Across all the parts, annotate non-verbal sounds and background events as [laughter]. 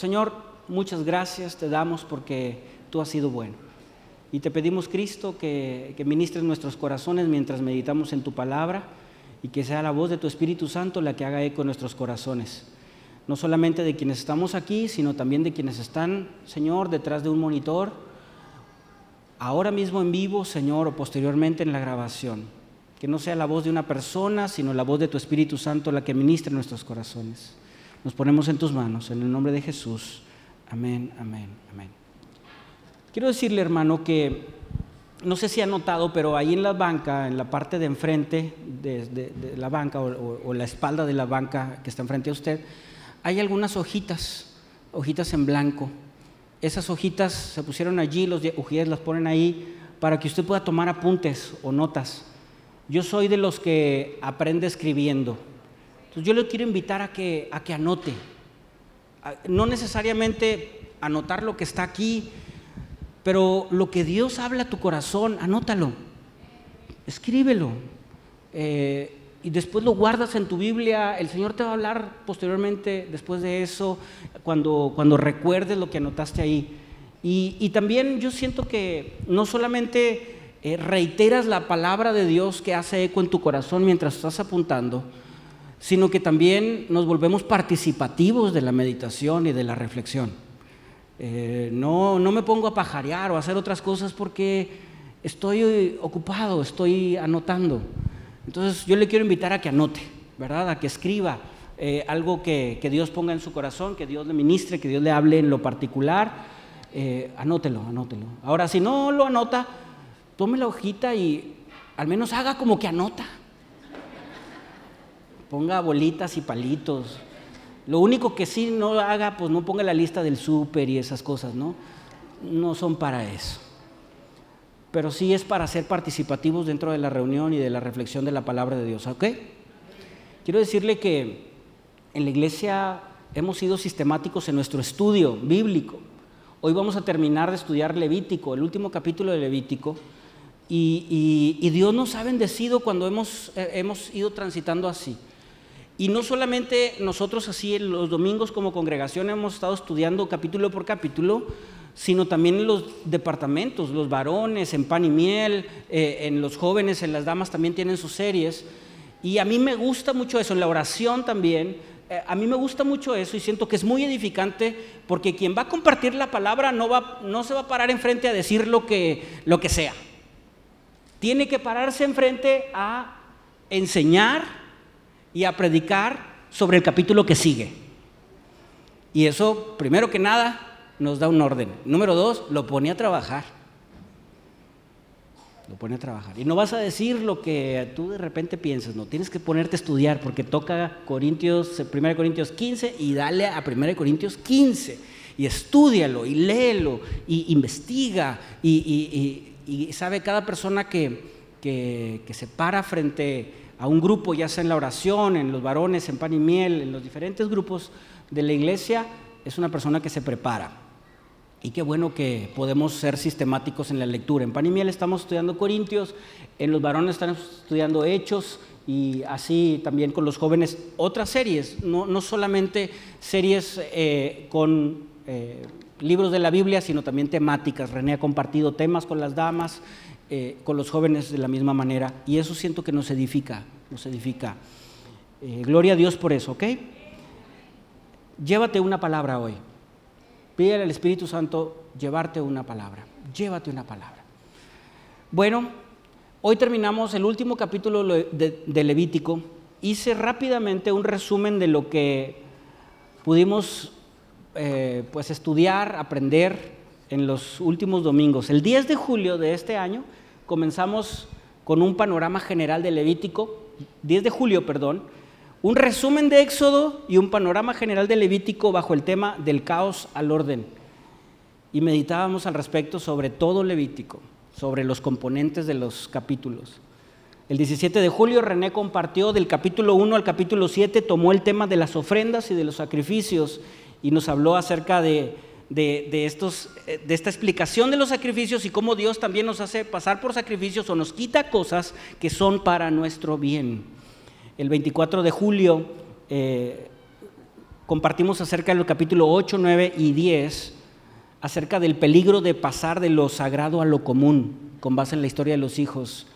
Señor, muchas gracias te damos porque tú has sido bueno. Y te pedimos, Cristo, que, que ministres nuestros corazones mientras meditamos en tu palabra y que sea la voz de tu Espíritu Santo la que haga eco en nuestros corazones. No solamente de quienes estamos aquí, sino también de quienes están, Señor, detrás de un monitor, ahora mismo en vivo, Señor, o posteriormente en la grabación. Que no sea la voz de una persona, sino la voz de tu Espíritu Santo la que ministre nuestros corazones. Nos ponemos en tus manos, en el nombre de Jesús. Amén, amén, amén. Quiero decirle, hermano, que no sé si ha notado, pero ahí en la banca, en la parte de enfrente de, la banca o, la espalda de la banca que está enfrente a usted, hay algunas hojitas, hojitas en blanco. Esas hojitas se pusieron allí, los ujieres las ponen ahí para que usted pueda tomar apuntes o notas. Yo soy de los que aprende escribiendo. Entonces yo le quiero invitar a que, a que anote. No necesariamente anotar lo que está aquí, pero lo que Dios habla a tu corazón, anótalo, escríbelo. Eh, y después lo guardas en tu Biblia. El Señor te va a hablar posteriormente, después de eso, cuando, cuando recuerdes lo que anotaste ahí. Y, también yo siento que no solamente eh, reiteras la palabra de Dios que hace eco en tu corazón mientras estás apuntando, sino que también nos volvemos participativos de la meditación y de la reflexión. Eh, no, no me pongo a pajarear o a hacer otras cosas porque estoy ocupado, estoy anotando. Entonces yo le quiero invitar a que anote, ¿verdad? A que escriba eh, algo que, Dios ponga en su corazón, que Dios le ministre, que Dios le hable en lo particular. Eh, anótelo, anótelo. Ahora, si no lo anota, tome la hojita y al menos haga como que anota. Ponga bolitas y palitos, lo único que sí no haga, pues no ponga la lista del súper y esas cosas, ¿no? No son para eso. Pero sí es para ser participativos dentro de la reunión y de la reflexión de la palabra de Dios, ¿ok? Quiero decirle que en la iglesia hemos sido sistemáticos en nuestro estudio bíblico. Hoy vamos a terminar de estudiar Levítico, el último capítulo de Levítico. Y, Dios nos ha bendecido cuando hemos, eh, hemos ido transitando así. Y no solamente nosotros así los domingos como congregación hemos estado estudiando capítulo por capítulo, sino también en los departamentos, los varones, en pan y miel, eh, en los jóvenes, en las damas también tienen sus series. Y a mí me gusta mucho eso, en la oración también, eh, a mí me gusta mucho eso y siento que es muy edificante porque quien va a compartir la palabra no, va, no se va a parar enfrente a decir lo que, lo que sea. Tiene que pararse enfrente a enseñar y a predicar sobre el capítulo que sigue. Y eso, primero que nada, nos da un orden. Número dos, lo pone a trabajar. Lo pone a trabajar. Y no vas a decir lo que tú de repente piensas, no, tienes que ponerte a estudiar porque toca Corintios, 1 Corintios 15 y dale a 1 Corintios 15 y estudialo y léelo y investiga y, sabe cada persona que, que, que se para frente a un grupo, ya sea en la oración, en los varones, en pan y miel, en los diferentes grupos de la iglesia, es una persona que se prepara. Y qué bueno que podemos ser sistemáticos en la lectura. En pan y miel estamos estudiando Corintios, en los varones estamos estudiando Hechos y así también con los jóvenes otras series, no, solamente series eh, con eh, libros de la Biblia, sino también temáticas. René ha compartido temas con las damas, eh, con los jóvenes de la misma manera y eso siento que nos edifica, nos edifica. Eh, gloria a Dios por eso, ¿ok? Llévate una palabra hoy. Pídele al Espíritu Santo llevarte una palabra. Llévate una palabra. Bueno, hoy terminamos el último capítulo de, Levítico. Hice rápidamente un resumen de lo que pudimos eh, pues estudiar, aprender en los últimos domingos. El 10 de julio de este año comenzamos con un panorama general de Levítico, 10 de julio, perdón, un resumen de Éxodo y un panorama general de Levítico bajo el tema del caos al orden. Y meditábamos al respecto sobre todo Levítico, sobre los componentes de los capítulos. El 17 de julio René compartió del capítulo 1 al capítulo 7, tomó el tema de las ofrendas y de los sacrificios y nos habló acerca de de, estos, eh, de esta explicación de los sacrificios y cómo Dios también nos hace pasar por sacrificios o nos quita cosas que son para nuestro bien. El 24 de julio eh, compartimos acerca del capítulo 8, 9 y 10, acerca del peligro de pasar de lo sagrado a lo común, con base en la historia de los hijos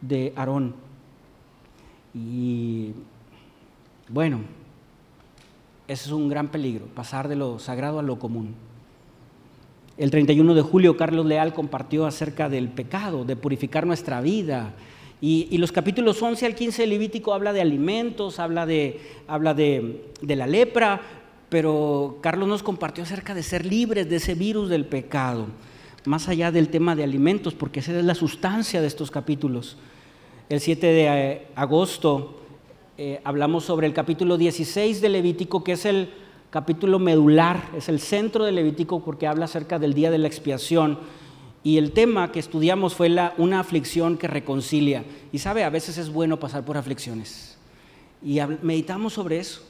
de Aarón. Y bueno, ese es un gran peligro, pasar de lo sagrado a lo común. El 31 de julio Carlos Leal compartió acerca del pecado, de purificar nuestra vida. Y, los capítulos 11 al 15 de Levítico habla de alimentos, habla, de, habla de, de la lepra, pero Carlos nos compartió acerca de ser libres de ese virus del pecado, más allá del tema de alimentos, porque esa es la sustancia de estos capítulos. El 7 de eh, agosto eh, hablamos sobre el capítulo 16 de Levítico, que es el capítulo medular, es el centro de Levítico porque habla acerca del día de la expiación. Y el tema que estudiamos fue la, una aflicción que reconcilia. Y sabe, a veces es bueno pasar por aflicciones. Y meditamos sobre eso.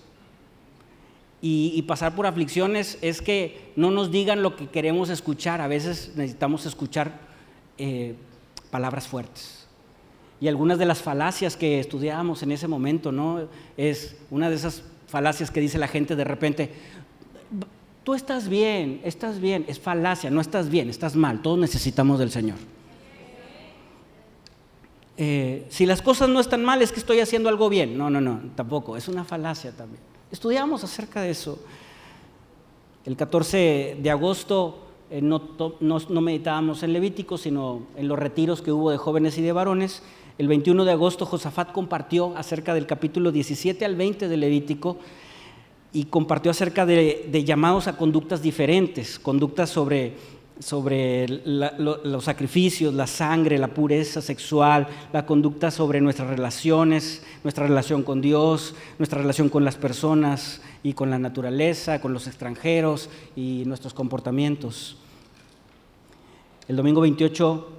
Y, pasar por aflicciones es que no nos digan lo que queremos escuchar. A veces necesitamos escuchar eh, palabras fuertes. Y algunas de las falacias que estudiábamos en ese momento, ¿no? Es una de esas falacias que dice la gente de repente, tú estás bien, estás bien, es falacia, no estás bien, estás mal, todos necesitamos del Señor. Eh, si las cosas no están mal es que estoy haciendo algo bien. No, no, no, tampoco, es una falacia también. Estudiamos acerca de eso. El 14 de agosto eh, no, no, meditábamos en Levítico, sino en los retiros que hubo de jóvenes y de varones. El 21 de agosto Josafat compartió acerca del capítulo 17 al 20 de Levítico y compartió acerca de llamados a conductas diferentes, conductas sobre los sacrificios, la sangre, la pureza sexual, la conducta sobre nuestras relaciones, nuestra relación con Dios, nuestra relación con las personas y con la naturaleza, con los extranjeros y nuestros comportamientos. El domingo 28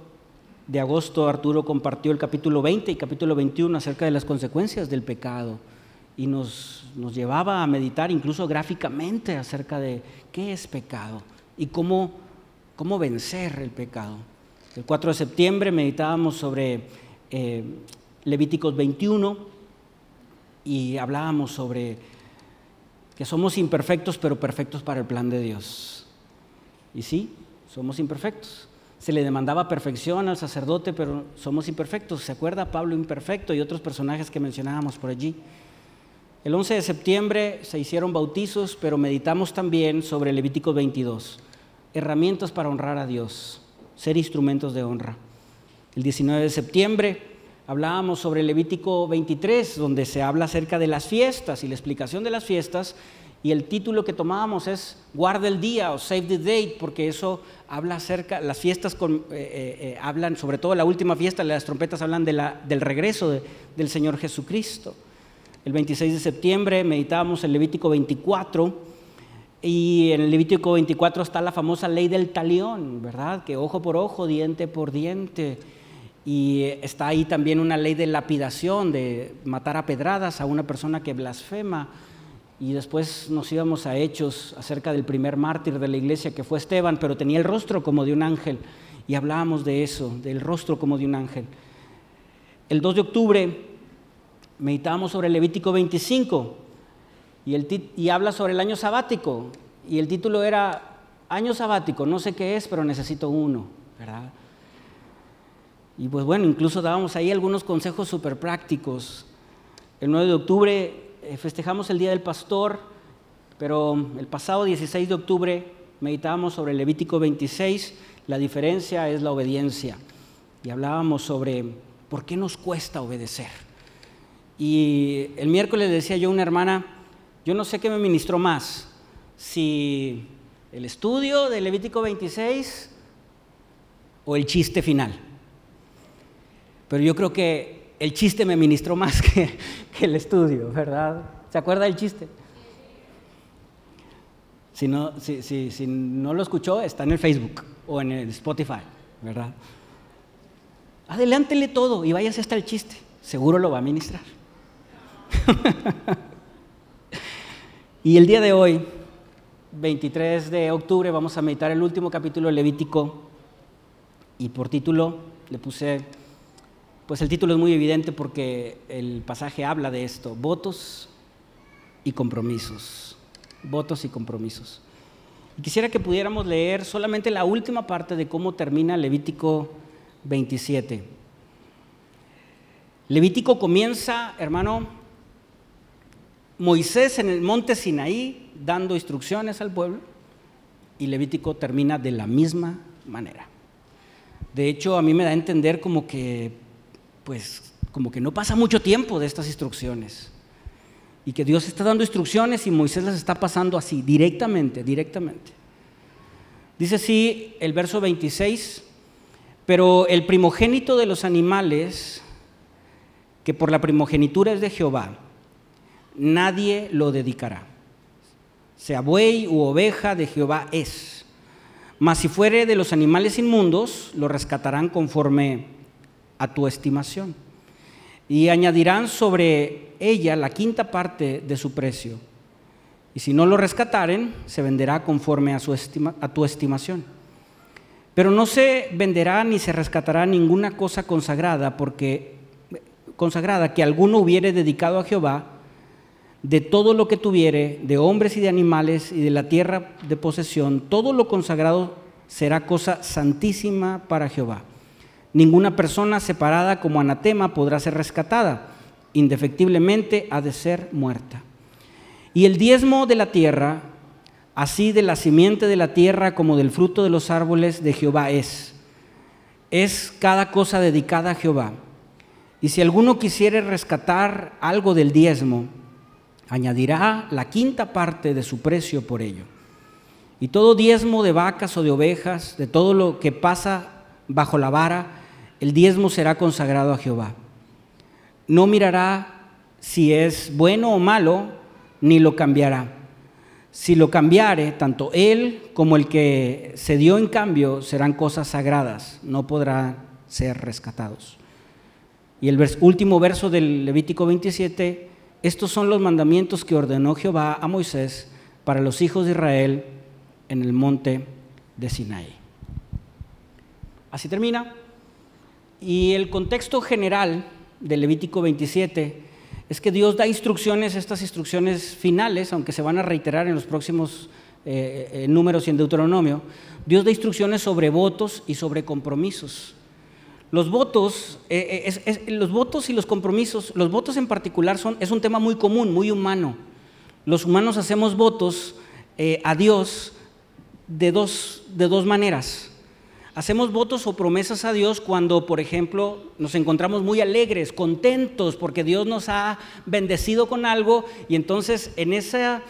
de agosto Arturo compartió el capítulo 20 y capítulo 21 acerca de las consecuencias del pecado y nos, nos llevaba a meditar incluso gráficamente acerca de qué es pecado y cómo cómo vencer el pecado. El 4 de septiembre meditábamos sobre eh, Levíticos 21 y hablábamos sobre que somos imperfectos pero perfectos para el plan de Dios. Y sí, somos imperfectos. Se le demandaba perfección al sacerdote, pero somos imperfectos. ¿Se acuerda Pablo imperfecto y otros personajes que mencionábamos por allí? El 11 de septiembre se hicieron bautizos, pero meditamos también sobre Levítico 22 herramientas para honrar a Dios, ser instrumentos de honra. El 19 de septiembre hablábamos sobre Levítico 23, donde se habla acerca de las fiestas y la explicación de las fiestas, y el título que tomábamos es Guarda el día o Save the Date, porque eso habla acerca, las fiestas eh, eh, eh, hablan, sobre todo la última fiesta, las trompetas hablan de la, del regreso del Señor Jesucristo. El 26 de septiembre meditábamos el Levítico 24, y en el Levítico 24 está la famosa ley del talión, ¿verdad? Que ojo por ojo, diente por diente. Y está ahí también una ley de lapidación, de matar a pedradas a una persona que blasfema. Y después nos íbamos a hechos acerca del primer mártir de la iglesia que fue Esteban, pero tenía el rostro como de un ángel. Y hablábamos de eso, del rostro como de un ángel. El 2 de octubre meditábamos sobre el Levítico 25 y, habla sobre el año sabático. Y el título era Año sabático, no sé qué es, pero necesito uno, ¿verdad? Y pues bueno, incluso dábamos ahí algunos consejos súper prácticos. El 9 de octubre festejamos el Día del Pastor, pero el pasado 16 de octubre meditábamos sobre Levítico 26, la diferencia es la obediencia. Y hablábamos sobre por qué nos cuesta obedecer. Y el miércoles decía yo a una hermana, yo no sé qué me ministró más, si el estudio de Levítico 26 o el chiste final. Pero yo creo que el chiste me ministró más [laughs] que, el estudio, ¿verdad? ¿Se acuerda del chiste? Si no, si no lo escuchó, está en el Facebook o en el Spotify, ¿verdad? Adelántele todo y váyase hasta el chiste. Seguro lo va a ministrar. [laughs] Y el día de hoy, 23 de octubre, vamos a meditar el último capítulo de Levítico y por título le puse, pues el título es muy evidente porque el pasaje habla de esto, votos y compromisos. votos y compromisos. Y quisiera que pudiéramos leer solamente la última parte de cómo termina Levítico 27. Levítico comienza, hermano, Moisés en el monte Sinaí dando instrucciones al pueblo y Levítico termina de la misma manera. De hecho, a mí me da a entender como que, pues, como que no pasa mucho tiempo de estas instrucciones y que Dios está dando instrucciones y Moisés las está pasando así, directamente, directamente. Dice así el verso 26, pero el primogénito de los animales, que por la primogenitura es de Jehová, nadie lo dedicará. Sea buey u oveja de Jehová es. Mas si fuere de los animales inmundos, lo rescatarán conforme a tu estimación. Y añadirán sobre ella la quinta parte de su precio. Y si no lo rescataren, se venderá conforme a, su a tu estimación. Pero no se venderá ni se rescatará ninguna cosa consagrada, porque consagrada que alguno hubiere dedicado a Jehová, de todo lo que tuviere, de hombres y de animales y de la tierra de posesión, todo lo consagrado será cosa santísima para Jehová. Ninguna persona separada como anatema podrá ser rescatada, indefectiblemente ha de ser muerta. Y el diezmo de la tierra, así de la simiente de la tierra como del fruto de los árboles de Jehová es. Es cada cosa dedicada a Jehová. Y si alguno quisiere rescatar algo del diezmo, añadirá la quinta parte de su precio por ello. Y todo diezmo de vacas o de ovejas, de todo lo que pasa bajo la vara, el diezmo será consagrado a Jehová. No mirará si es bueno o malo, ni lo cambiará. Si lo cambiare, tanto él como el que se dio en cambio serán cosas sagradas, no podrán ser rescatados. Y el último verso del Levítico 27 estos son los mandamientos que ordenó Jehová a Moisés para los hijos de Israel en el monte de Sinaí. Así termina. Y el contexto general del Levítico 27 es que Dios da instrucciones, estas instrucciones finales, aunque se van a reiterar en los próximos eh, eh, números y en Deuteronomio, Dios da instrucciones sobre votos y sobre compromisos. Los votos, eh, los votos y los compromisos, los votos en particular son, es un tema muy común, muy humano. Los humanos hacemos votos a Dios de dos, de dos maneras. Hacemos votos o promesas a Dios cuando, por ejemplo, nos encontramos muy alegres, contentos, porque Dios nos ha bendecido con algo y entonces en esa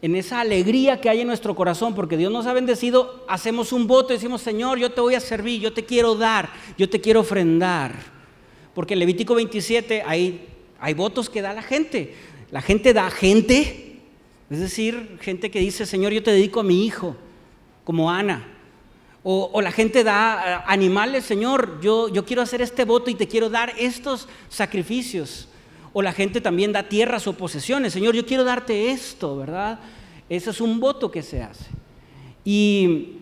en esa alegría que hay en nuestro corazón, porque Dios nos ha bendecido, hacemos un voto y decimos, Señor, yo te voy a servir, yo te quiero dar, yo te quiero ofrendar. Porque en Levítico 27 hay, hay votos que da la gente. La gente da gente, es decir, gente que dice, Señor, yo te dedico a mi hijo, como Ana. O, la gente da eh, animales, Señor, yo, yo quiero hacer este voto y te quiero dar estos sacrificios. O la gente también da tierras o posesiones. Señor, yo quiero darte esto, ¿verdad? Ese es un voto que se hace. Y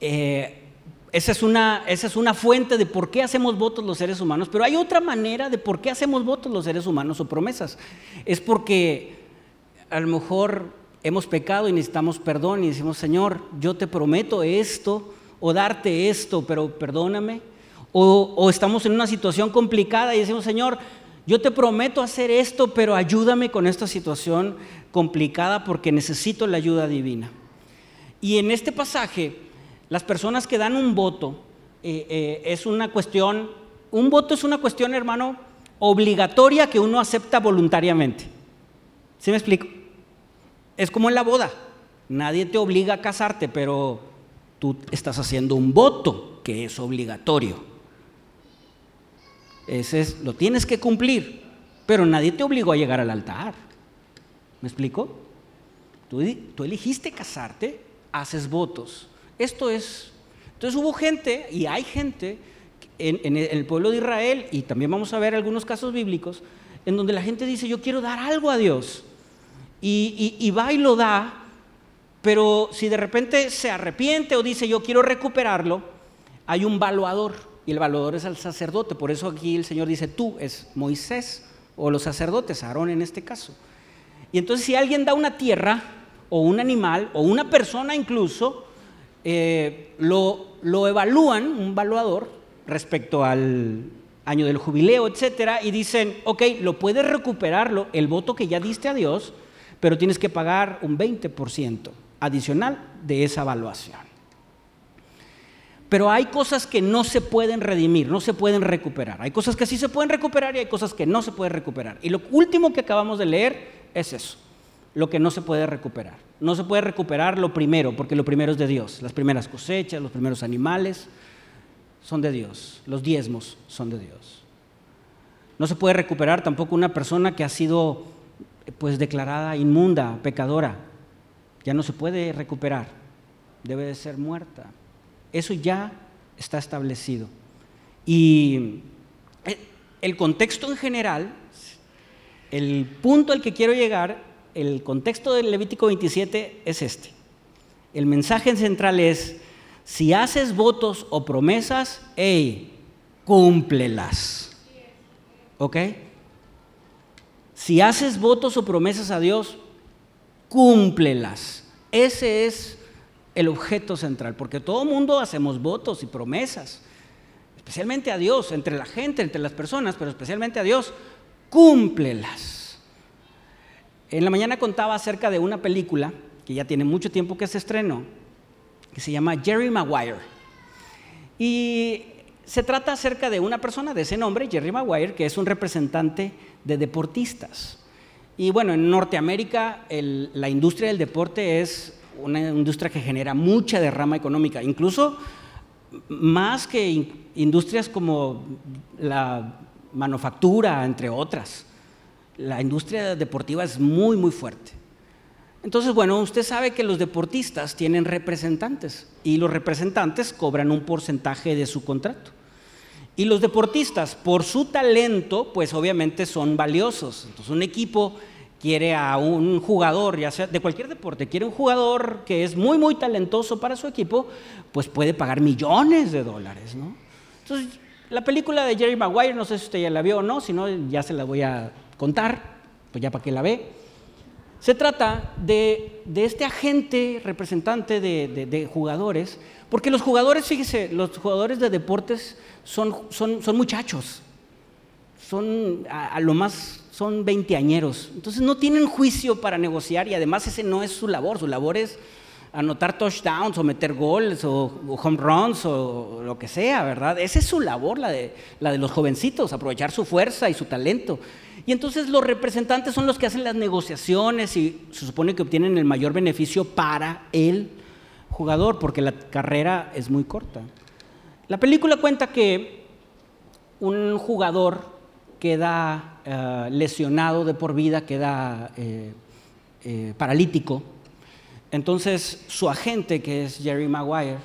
eh, esa, es una, esa es una fuente de por qué hacemos votos los seres humanos. Pero hay otra manera de por qué hacemos votos los seres humanos o promesas. Es porque a lo mejor hemos pecado y necesitamos perdón y decimos, Señor, yo te prometo esto o darte esto, pero perdóname. O, estamos en una situación complicada y decimos, Señor, yo te prometo hacer esto, pero ayúdame con esta situación complicada porque necesito la ayuda divina. Y en este pasaje, las personas que dan un voto, eh, eh, es una cuestión, un voto es una cuestión, hermano, obligatoria que uno acepta voluntariamente. ¿Sí me explico? Es como en la boda. Nadie te obliga a casarte, pero tú estás haciendo un voto que es obligatorio. Ese es, lo tienes que cumplir, pero nadie te obligó a llegar al altar. ¿Me explico? Tú, tú elegiste casarte, haces votos. Esto es. Entonces hubo gente, y hay gente, en, el pueblo de Israel, y también vamos a ver algunos casos bíblicos, en donde la gente dice, yo quiero dar algo a Dios. Y, y, va y lo da, pero si de repente se arrepiente o dice, yo quiero recuperarlo, hay un valuador y el valedor es el sacerdote. Por eso aquí el Señor dice tú, es Moisés o los sacerdotes, Aarón en este caso. Y entonces si alguien da una tierra o un animal o una persona incluso, eh, lo, lo evalúan, un evaluador, respecto al año del jubileo, etcétera, y dicen, ok, lo puedes recuperarlo, el voto que ya diste a Dios, pero tienes que pagar un 20% adicional de esa evaluación. Pero hay cosas que no se pueden redimir, no se pueden recuperar. Hay cosas que sí se pueden recuperar y hay cosas que no se pueden recuperar. Y lo último que acabamos de leer es eso, lo que no se puede recuperar. No se puede recuperar lo primero, porque lo primero es de Dios. Las primeras cosechas, los primeros animales son de Dios. Los diezmos son de Dios. No se puede recuperar tampoco una persona que ha sido pues declarada inmunda, pecadora. Ya no se puede recuperar. Debe de ser muerta. Eso ya está establecido. Y el contexto en general, el punto al que quiero llegar, el contexto del Levítico 27 es este. El mensaje central es, si haces votos o promesas, hey, cúmplelas. ¿Ok? Si haces votos o promesas a Dios, cúmplelas. Ese es el objeto central, porque todo mundo hacemos votos y promesas, especialmente a Dios, entre la gente, entre las personas, pero especialmente a Dios, cúmplelas. En la mañana contaba acerca de una película que ya tiene mucho tiempo que se estrenó, que se llama Jerry Maguire. Y se trata acerca de una persona de ese nombre, Jerry Maguire, que es un representante de deportistas. Y bueno, en Norteamérica la industria del deporte es una industria que genera mucha derrama económica, incluso más que industrias como la manufactura, entre otras. La industria deportiva es muy, muy fuerte. Entonces, bueno, usted sabe que los deportistas tienen representantes y los representantes cobran un porcentaje de su contrato. Y los deportistas, por su talento, pues obviamente son valiosos. Entonces, un equipo quiere a un jugador, ya sea de cualquier deporte, quiere un jugador que es muy, muy talentoso para su equipo, pues puede pagar millones de dólares, ¿no? Entonces, la película de Jerry Maguire, no sé si usted ya la vio o no, si no, ya se la voy a contar, pues ya para que la ve. Se trata de, este agente representante de, jugadores, porque los jugadores, fíjese, los jugadores de deportes son, son, son muchachos, son a lo más son veinteañeros. Entonces no tienen juicio para negociar y además ese no es su labor. Su labor es anotar touchdowns o meter goles o, home runs o lo que sea, ¿verdad? Esa es su labor, la de, la de los jovencitos, aprovechar su fuerza y su talento. Y entonces los representantes son los que hacen las negociaciones y se supone que obtienen el mayor beneficio para el jugador, porque la carrera es muy corta. La película cuenta que un jugador queda eh, lesionado de por vida, queda eh, eh, paralítico. Entonces su agente, que es Jerry Maguire,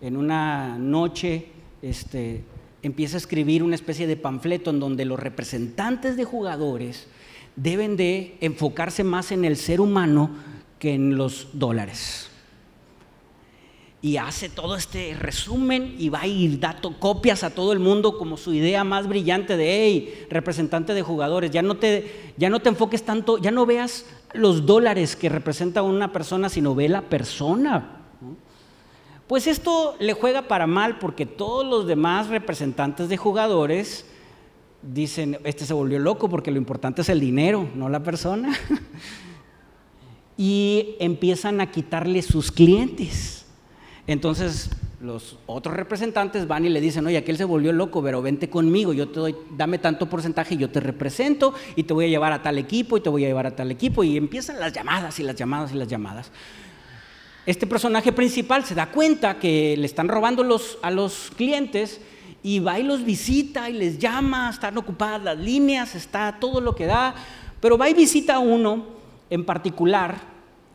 en una noche este, empieza a escribir una especie de panfleto en donde los representantes de jugadores deben de enfocarse más en el ser humano que en los dólares y hace todo este resumen y va a ir dando copias a todo el mundo como su idea más brillante de, hey, representante de jugadores, ya no te, ya no te enfoques tanto, ya no veas los dólares que representa una persona, sino ve la persona. Pues esto le juega para mal porque todos los demás representantes de jugadores dicen, este se volvió loco porque lo importante es el dinero, no la persona. [laughs] y empiezan a quitarle sus clientes. Entonces los otros representantes van y le dicen, oye, aquel se volvió loco, pero vente conmigo, yo te doy, dame tanto porcentaje y yo te represento y te voy a llevar a tal equipo y te voy a llevar a tal equipo y empiezan las llamadas y las llamadas y las llamadas. Este personaje principal se da cuenta que le están robando los, a los clientes y va y los visita y les llama, están ocupadas las líneas, está todo lo que da, pero va y visita a uno en particular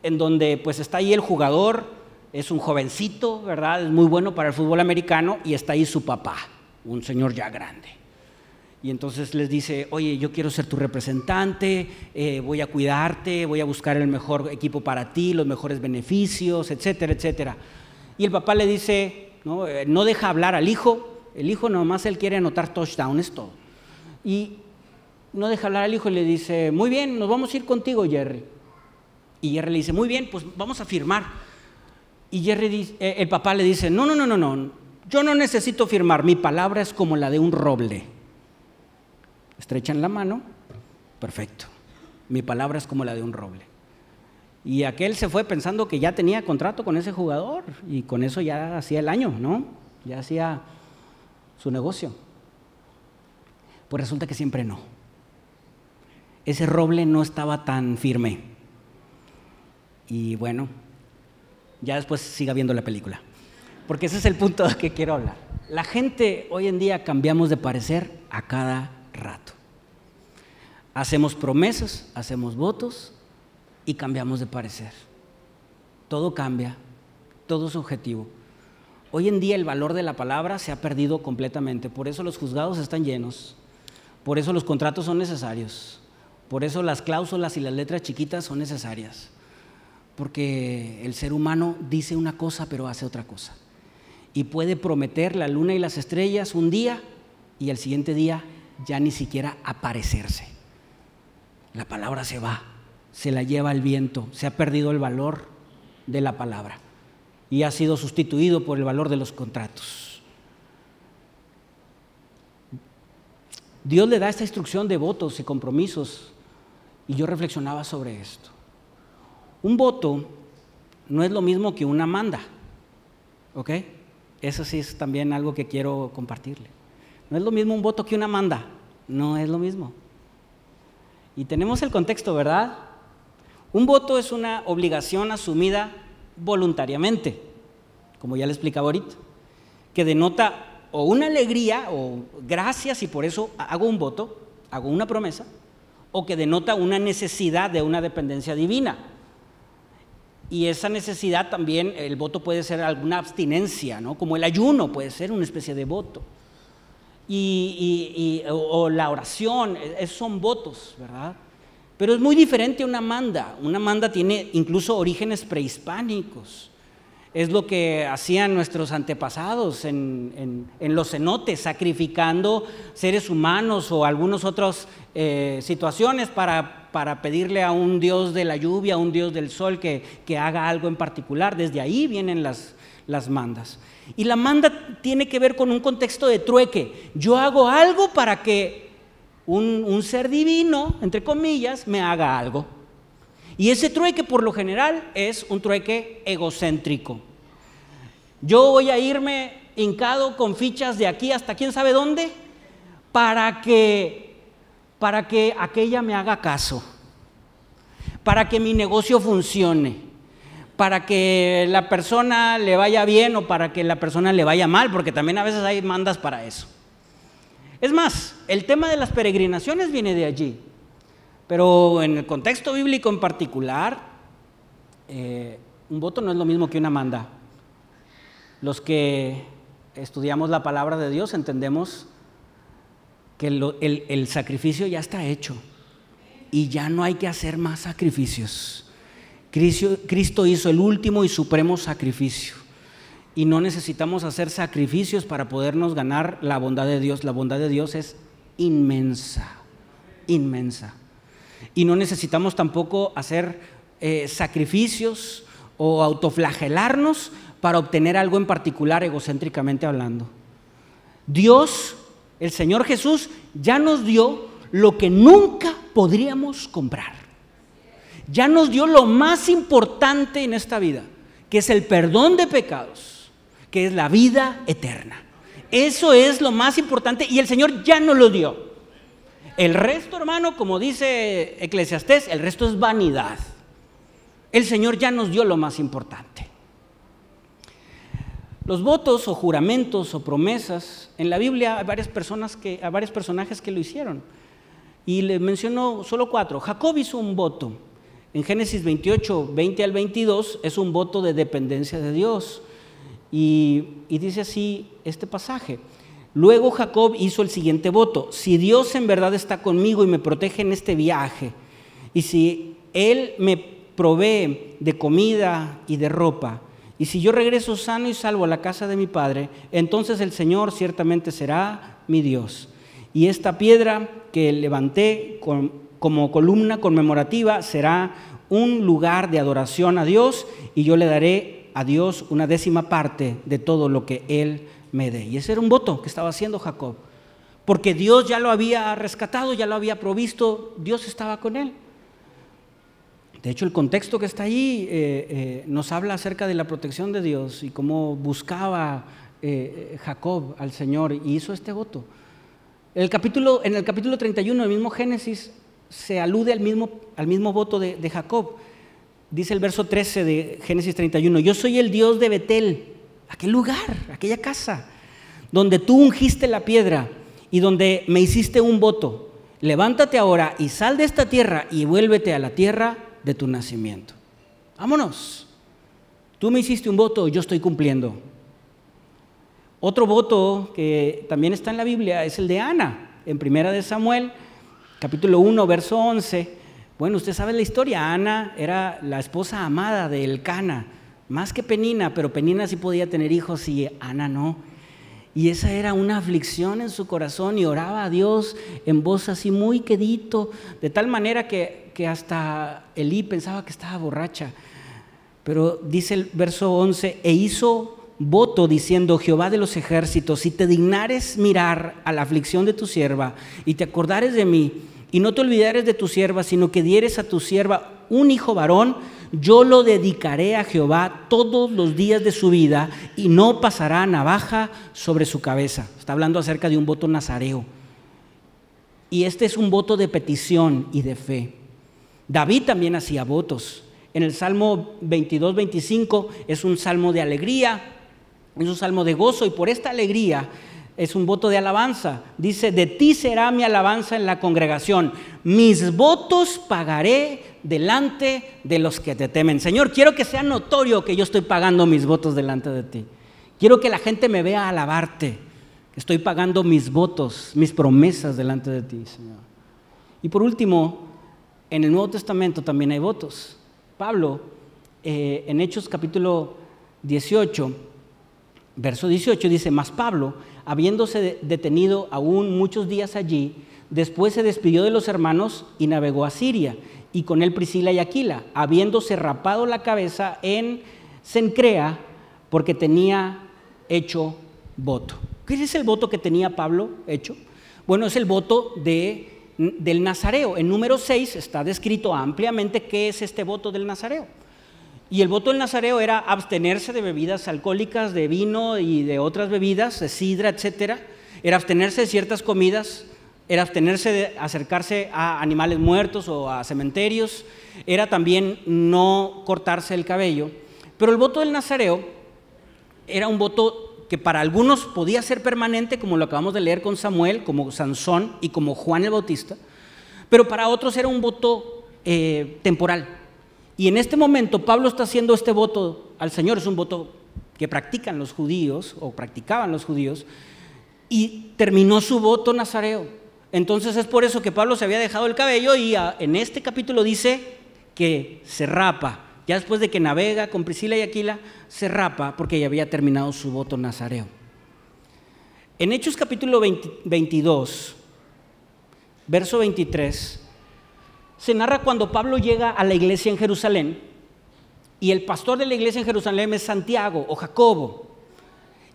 en donde pues está ahí el jugador, es un jovencito, ¿verdad? Es muy bueno para el fútbol americano y está ahí su papá, un señor ya grande. Y entonces les dice, oye, yo quiero ser tu representante, eh, voy a cuidarte, voy a buscar el mejor equipo para ti, los mejores beneficios, etcétera, etcétera. Y el papá le dice, no, eh, no deja hablar al hijo, el hijo nomás él quiere anotar touchdown, es todo. Y no deja hablar al hijo y le dice, muy bien, nos vamos a ir contigo, Jerry. Y Jerry le dice, muy bien, pues vamos a firmar. Y Jerry, eh, el papá le dice, no, no, no, no, no, yo no necesito firmar, mi palabra es como la de un roble. Estrechan la mano, perfecto. Mi palabra es como la de un roble. Y aquel se fue pensando que ya tenía contrato con ese jugador y con eso ya hacía el año, ¿no? Ya hacía su negocio. Pues resulta que siempre no. Ese roble no estaba tan firme. Y bueno, ya después siga viendo la película. Porque ese es el punto de que quiero hablar. La gente hoy en día cambiamos de parecer a cada rato. Hacemos promesas, hacemos votos y cambiamos de parecer. Todo cambia, todo es objetivo. Hoy en día el valor de la palabra se ha perdido completamente, por eso los juzgados están llenos, por eso los contratos son necesarios, por eso las cláusulas y las letras chiquitas son necesarias, porque el ser humano dice una cosa pero hace otra cosa. Y puede prometer la luna y las estrellas un día y el siguiente día ya ni siquiera aparecerse. La palabra se va, se la lleva el viento, se ha perdido el valor de la palabra y ha sido sustituido por el valor de los contratos. Dios le da esta instrucción de votos y compromisos y yo reflexionaba sobre esto. Un voto no es lo mismo que una manda, ¿ok? Eso sí es también algo que quiero compartirle. No es lo mismo un voto que una manda, no es lo mismo. Y tenemos el contexto, ¿verdad? Un voto es una obligación asumida voluntariamente, como ya le explicaba ahorita, que denota o una alegría o gracias y por eso hago un voto, hago una promesa, o que denota una necesidad de una dependencia divina. Y esa necesidad también, el voto puede ser alguna abstinencia, ¿no? como el ayuno puede ser una especie de voto. Y, o, la oración, esos son votos, ¿verdad? Pero es muy diferente a una manda. Una manda tiene incluso orígenes prehispánicos. Es lo que hacían nuestros antepasados en, los cenotes, sacrificando seres humanos o algunas otras eh, situaciones para, para, pedirle a un dios de la lluvia, a un dios del sol que, que haga algo en particular. Desde ahí vienen las, las mandas. Y la manda tiene que ver con un contexto de trueque. Yo hago algo para que un, ser divino, entre comillas, me haga algo. Y ese trueque por lo general es un trueque egocéntrico. Yo voy a irme hincado con fichas de aquí hasta quién sabe dónde para que, para que aquella me haga caso, para que mi negocio funcione, para que la persona le vaya bien o para que la persona le vaya mal, porque también a veces hay mandas para eso. Es más, el tema de las peregrinaciones viene de allí, pero en el contexto bíblico en particular, eh, un voto no es lo mismo que una manda. Los que estudiamos la palabra de Dios entendemos que el sacrificio ya está hecho y ya no hay que hacer más sacrificios. Cristo hizo el último y supremo sacrificio y no necesitamos hacer sacrificios para podernos ganar la bondad de Dios. La bondad de Dios es inmensa, inmensa. Y no necesitamos tampoco hacer eh, sacrificios o autoflagelarnos para obtener algo en particular egocéntricamente hablando. Dios, el Señor Jesús, ya nos dio lo que nunca podríamos comprar. Ya nos dio lo más importante en esta vida, que es el perdón de pecados que es la vida eterna. Eso es lo más importante y el Señor ya nos lo dio. El resto, hermano, como dice Eclesiastés, el resto es vanidad. El Señor ya nos dio lo más importante. Los votos o juramentos o promesas, en la Biblia hay varias personas que, hay varios personajes que lo hicieron. Y le menciono solo cuatro. Jacob hizo un voto. En Génesis 28, 20 al 22 es un voto de dependencia de Dios. Y, dice así este pasaje. Luego Jacob hizo el siguiente voto. Si Dios en verdad está conmigo y me protege en este viaje, y si Él me provee de comida y de ropa, y si yo regreso sano y salvo a la casa de mi padre, entonces el Señor ciertamente será mi Dios. Y esta piedra que levanté como columna conmemorativa será un lugar de adoración a Dios y yo le daré a Dios una décima parte de todo lo que Él me dé. Y ese era un voto que estaba haciendo Jacob, porque Dios ya lo había rescatado, ya lo había provisto, Dios estaba con él. De hecho, el contexto que está ahí eh, eh, nos habla acerca de la protección de Dios y cómo buscaba eh, Jacob al Señor y hizo este voto. El capítulo, en el capítulo 31 del mismo Génesis se alude al mismo, al mismo voto de, de Jacob. Dice el verso 13 de Génesis 31, yo soy el Dios de Betel, aquel lugar, aquella casa, donde tú ungiste la piedra y donde me hiciste un voto. Levántate ahora y sal de esta tierra y vuélvete a la tierra de tu nacimiento. Vámonos. Tú me hiciste un voto, yo estoy cumpliendo. Otro voto que también está en la Biblia es el de Ana, en Primera de Samuel, capítulo 1, verso 11. Bueno, usted sabe la historia, Ana era la esposa amada de Elcana, más que Penina, pero Penina sí podía tener hijos y Ana no. Y esa era una aflicción en su corazón y oraba a Dios en voz así muy quedito, de tal manera que, que hasta Elí pensaba que estaba borracha. Pero dice el verso 11, e hizo voto diciendo, Jehová de los ejércitos, si te dignares mirar a la aflicción de tu sierva y te acordares de mí, y no te olvidares de tu sierva, sino que dieres a tu sierva un hijo varón, yo lo dedicaré a Jehová todos los días de su vida y no pasará navaja sobre su cabeza. Está hablando acerca de un voto nazareo. Y este es un voto de petición y de fe. David también hacía votos. En el Salmo 22, 25 es un salmo de alegría, es un salmo de gozo y por esta alegría es un voto de alabanza. Dice, de ti será mi alabanza en la congregación. Mis votos pagaré delante de los que te temen. Señor, quiero que sea notorio que yo estoy pagando mis votos delante de ti. Quiero que la gente me vea alabarte. Estoy pagando mis votos, mis promesas delante de ti, Señor. Y por último, en el Nuevo Testamento también hay votos. Pablo, eh, en Hechos capítulo 18, verso 18, dice, más Pablo, habiéndose detenido aún muchos días allí, después se despidió de los hermanos y navegó a Siria, y con él Priscila y Aquila, habiéndose rapado la cabeza en Sencrea, porque tenía hecho voto. ¿Qué es el voto que tenía Pablo hecho? Bueno, es el voto de, del Nazareo. En número 6 está descrito ampliamente qué es este voto del Nazareo. Y el voto del nazareo era abstenerse de bebidas alcohólicas, de vino y de otras bebidas, de sidra, etcétera. Era abstenerse de ciertas comidas, era abstenerse de acercarse a animales muertos o a cementerios, era también no cortarse el cabello. Pero el voto del nazareo era un voto que para algunos podía ser permanente, como lo acabamos de leer con Samuel, como Sansón y como Juan el Bautista, pero para otros era un voto eh, temporal y en este momento Pablo está haciendo este voto al Señor, es un voto que practican los judíos o practicaban los judíos, y terminó su voto nazareo. Entonces es por eso que Pablo se había dejado el cabello y en este capítulo dice que se rapa. Ya después de que navega con Priscila y Aquila, se rapa porque ya había terminado su voto nazareo. En Hechos capítulo 22, verso 23, se narra cuando Pablo llega a la iglesia en Jerusalén y el pastor de la iglesia en Jerusalén es Santiago o Jacobo.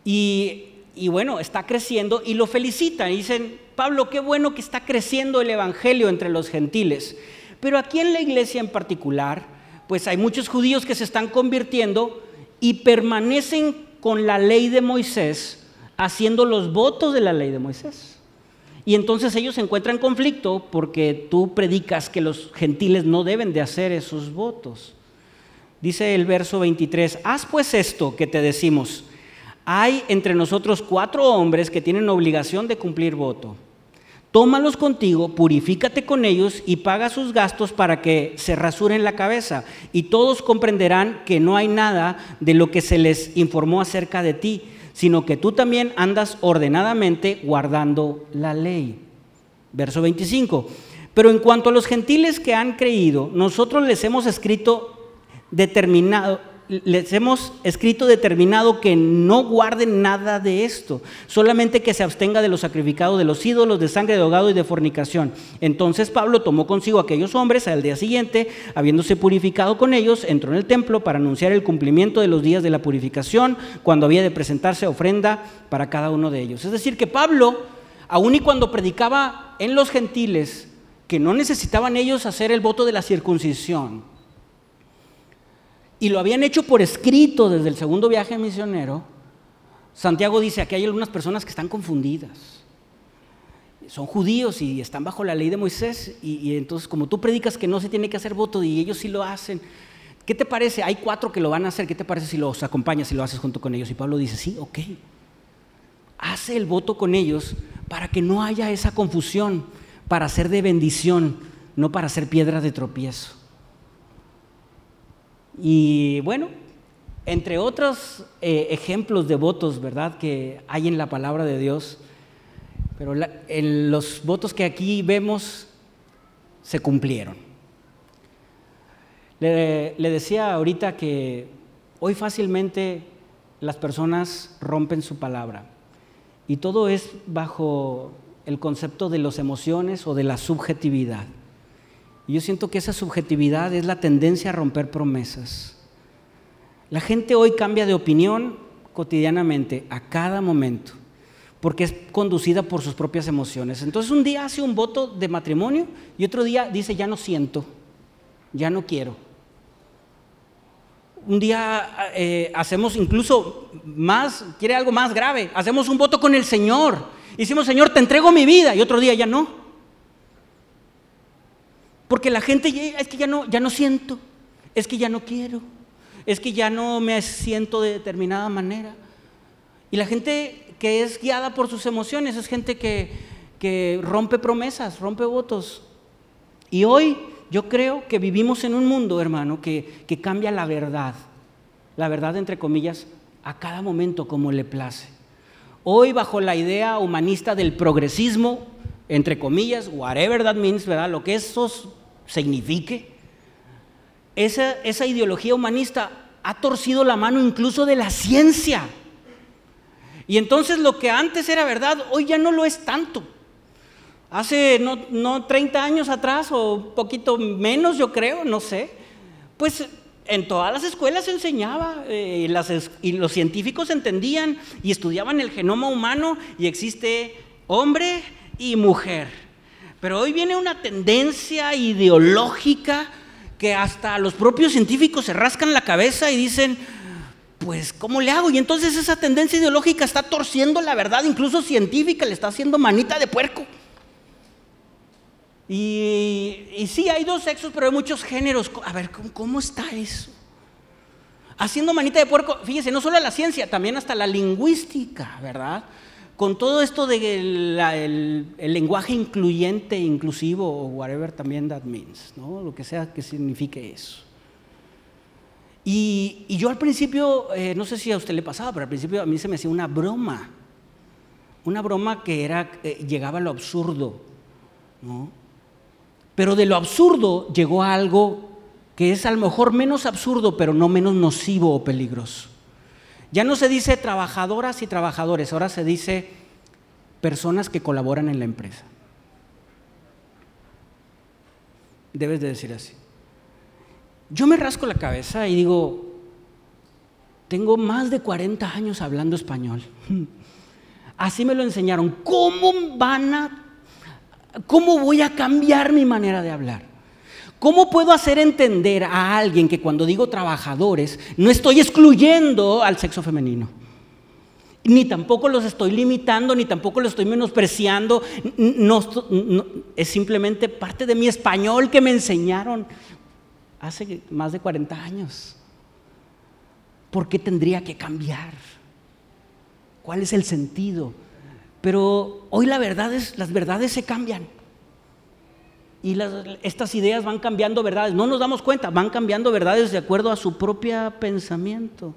Y, bueno, está creciendo y lo felicitan. Y dicen, Pablo, qué bueno que está creciendo el Evangelio entre los gentiles. Pero aquí en la iglesia en particular, pues hay muchos judíos que se están convirtiendo y permanecen con la ley de Moisés, haciendo los votos de la ley de Moisés. Y entonces ellos se encuentran en conflicto porque tú predicas que los gentiles no deben de hacer esos votos. Dice el verso 23, haz pues esto que te decimos. Hay entre nosotros cuatro hombres que tienen obligación de cumplir voto. Tómalos contigo, purifícate con ellos y paga sus gastos para que se rasuren la cabeza. Y todos comprenderán que no hay nada de lo que se les informó acerca de ti sino que tú también andas ordenadamente guardando la ley. Verso 25. Pero en cuanto a los gentiles que han creído, nosotros les hemos escrito determinado, les hemos escrito determinado que no guarden nada de esto, solamente que se abstenga de los sacrificados de los ídolos, de sangre de ahogado y de fornicación. Entonces Pablo tomó consigo aquellos hombres al día siguiente, habiéndose purificado con ellos, entró en el templo para anunciar el cumplimiento de los días de la purificación, cuando había de presentarse ofrenda para cada uno de ellos. Es decir, que Pablo, aun y cuando predicaba en los gentiles, que no necesitaban ellos hacer el voto de la circuncisión, y lo habían hecho por escrito desde el segundo viaje misionero, Santiago dice, aquí hay algunas personas que están confundidas. Son judíos y están bajo la ley de Moisés y, entonces como tú predicas que no se tiene que hacer voto y ellos sí lo hacen, ¿qué te parece? Hay cuatro que lo van a hacer, ¿qué te parece si los acompañas y lo haces junto con ellos? Y Pablo dice, sí, ok. Hace el voto con ellos para que no haya esa confusión, para ser de bendición, no para ser piedra de tropiezo. Y bueno, entre otros eh, ejemplos de votos, ¿verdad?, que hay en la palabra de Dios, pero en los votos que aquí vemos se cumplieron. Le, le decía ahorita que hoy fácilmente las personas rompen su palabra y todo es bajo el concepto de las emociones o de la subjetividad. Y yo siento que esa subjetividad es la tendencia a romper promesas. La gente hoy cambia de opinión cotidianamente, a cada momento, porque es conducida por sus propias emociones. Entonces un día hace un voto de matrimonio y otro día dice, ya no siento, ya no quiero. Un día eh, hacemos incluso más, quiere algo más grave, hacemos un voto con el Señor. Hicimos, Señor, te entrego mi vida y otro día ya no. Porque la gente es que ya no, ya no siento, es que ya no quiero, es que ya no me siento de determinada manera. Y la gente que es guiada por sus emociones es gente que, que rompe promesas, rompe votos. Y hoy yo creo que vivimos en un mundo, hermano, que, que cambia la verdad, la verdad entre comillas, a cada momento como le place. Hoy bajo la idea humanista del progresismo, entre comillas, whatever that means, ¿verdad? Lo que eso signifique, esa, esa ideología humanista ha torcido la mano incluso de la ciencia. Y entonces lo que antes era verdad, hoy ya no lo es tanto. Hace no, no 30 años atrás o poquito menos, yo creo, no sé, pues en todas las escuelas se enseñaba eh, y los científicos entendían y estudiaban el genoma humano y existe hombre y mujer. Pero hoy viene una tendencia ideológica que hasta los propios científicos se rascan la cabeza y dicen, pues, ¿cómo le hago? Y entonces esa tendencia ideológica está torciendo la verdad, incluso científica, le está haciendo manita de puerco. Y, sí, hay dos sexos, pero hay muchos géneros. A ver, ¿cómo, ¿cómo, está eso? Haciendo manita de puerco, fíjese, no solo la ciencia, también hasta la lingüística, ¿verdad? Con todo esto del el, lenguaje incluyente, inclusivo, o whatever también that means, ¿no? lo que sea que signifique eso. Y, yo al principio, eh, no sé si a usted le pasaba, pero al principio a mí se me hacía una broma, una broma que era, eh, llegaba a lo absurdo, ¿no? Pero de lo absurdo llegó a algo que es a lo mejor menos absurdo, pero no menos nocivo o peligroso. Ya no se dice trabajadoras y trabajadores, ahora se dice personas que colaboran en la empresa. Debes de decir así. Yo me rasco la cabeza y digo, tengo más de 40 años hablando español. [laughs] Así me lo enseñaron. ¿Cómo van a, cómo voy a cambiar mi manera de hablar? ¿Cómo puedo hacer entender a alguien que cuando digo trabajadores no estoy excluyendo al sexo femenino? Ni tampoco los estoy limitando, ni tampoco los estoy menospreciando. es simplemente parte de mi español que me enseñaron hace más de 40 años. ¿Por qué tendría que cambiar? ¿Cuál es el sentido? Pero hoy la verdad es, las verdades se cambian y estas ideas van cambiando verdades. No nos damos cuenta, van cambiando verdades de acuerdo a su propio pensamiento.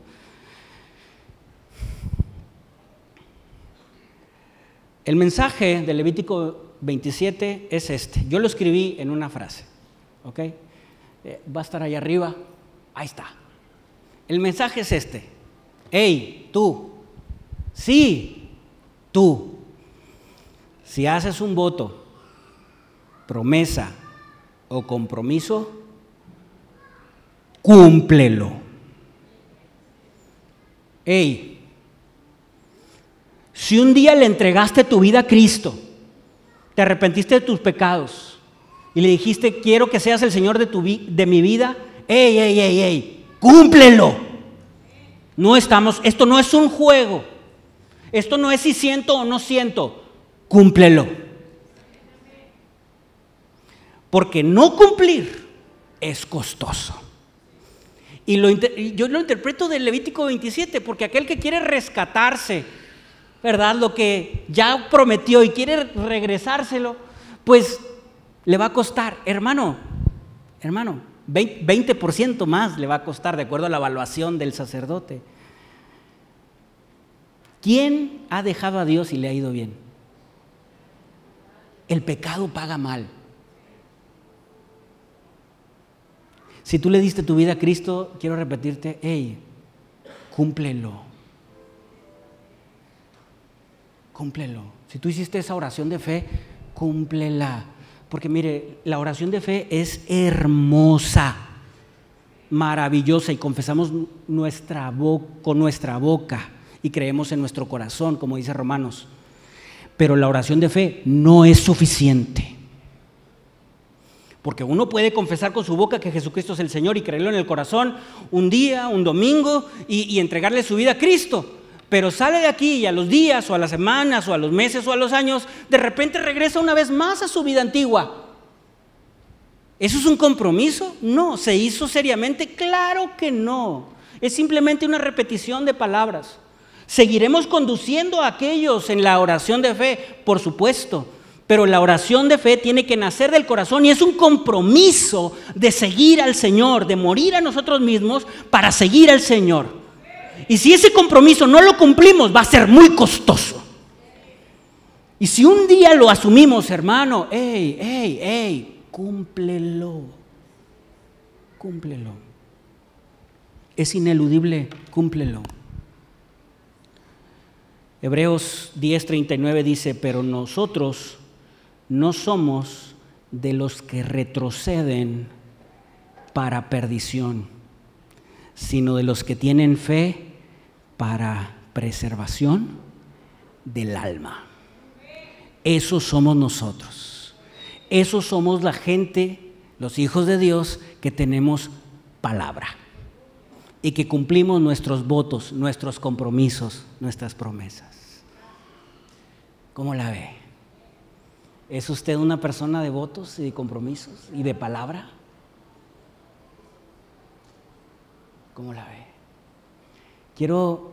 El mensaje de Levítico 27 es este. Yo lo escribí en una frase. ¿Ok? Eh, va a estar ahí arriba. Ahí está. El mensaje es este. Hey, tú. Sí, tú. Si haces un voto, promesa o compromiso, cúmplelo. Hey, si un día le entregaste tu vida a Cristo, te arrepentiste de tus pecados y le dijiste, quiero que seas el Señor de, tu de mi vida, ey, ey, ey, ey, cúmplelo. No estamos, esto no es un juego. Esto no es si siento o no siento. Cúmplelo. Porque no cumplir es costoso. Y yo lo interpreto del Levítico 27, porque aquel que quiere rescatarse, ¿verdad? Lo que ya prometió y quiere regresárselo, pues le va a costar, hermano, hermano, 20% más le va a costar de acuerdo a la evaluación del sacerdote. ¿Quién ha dejado a Dios y le ha ido bien? El pecado paga mal. Si tú le diste tu vida a Cristo, quiero repetirte, hey, cúmplelo. Cúmplelo. Si tú hiciste esa oración de fe, cúmplela. Porque mire, la oración de fe es hermosa, maravillosa y confesamos nuestra con nuestra boca y creemos en nuestro corazón, como dice Romanos. Pero la oración de fe no es suficiente. Porque uno puede confesar con su boca que Jesucristo es el Señor y creerlo en el corazón un día, un domingo y, y entregarle su vida a Cristo pero sale de aquí y a los días o a las semanas o a los meses o a los años, de repente regresa una vez más a su vida antigua. ¿Eso es un compromiso? No. ¿Se hizo seriamente? Claro que no. Es simplemente una repetición de palabras. ¿Seguiremos conduciendo a aquellos en la oración de fe? Por supuesto. Pero la oración de fe tiene que nacer del corazón y es un compromiso de seguir al Señor, de morir a nosotros mismos para seguir al Señor. Y si ese compromiso no lo cumplimos, va a ser muy costoso. Y si un día lo asumimos, hermano, hey, hey, hey, cúmplelo. Cúmplelo. Es ineludible, cúmplelo. Hebreos 10:39 dice, pero nosotros no somos de los que retroceden para perdición, sino de los que tienen fe para preservación del alma. Esos somos nosotros. Esos somos la gente, los hijos de Dios, que tenemos palabra y que cumplimos nuestros votos, nuestros compromisos, nuestras promesas. ¿Cómo la ve? ¿Es usted una persona de votos y de compromisos y de palabra? ¿Cómo la ve? Quiero,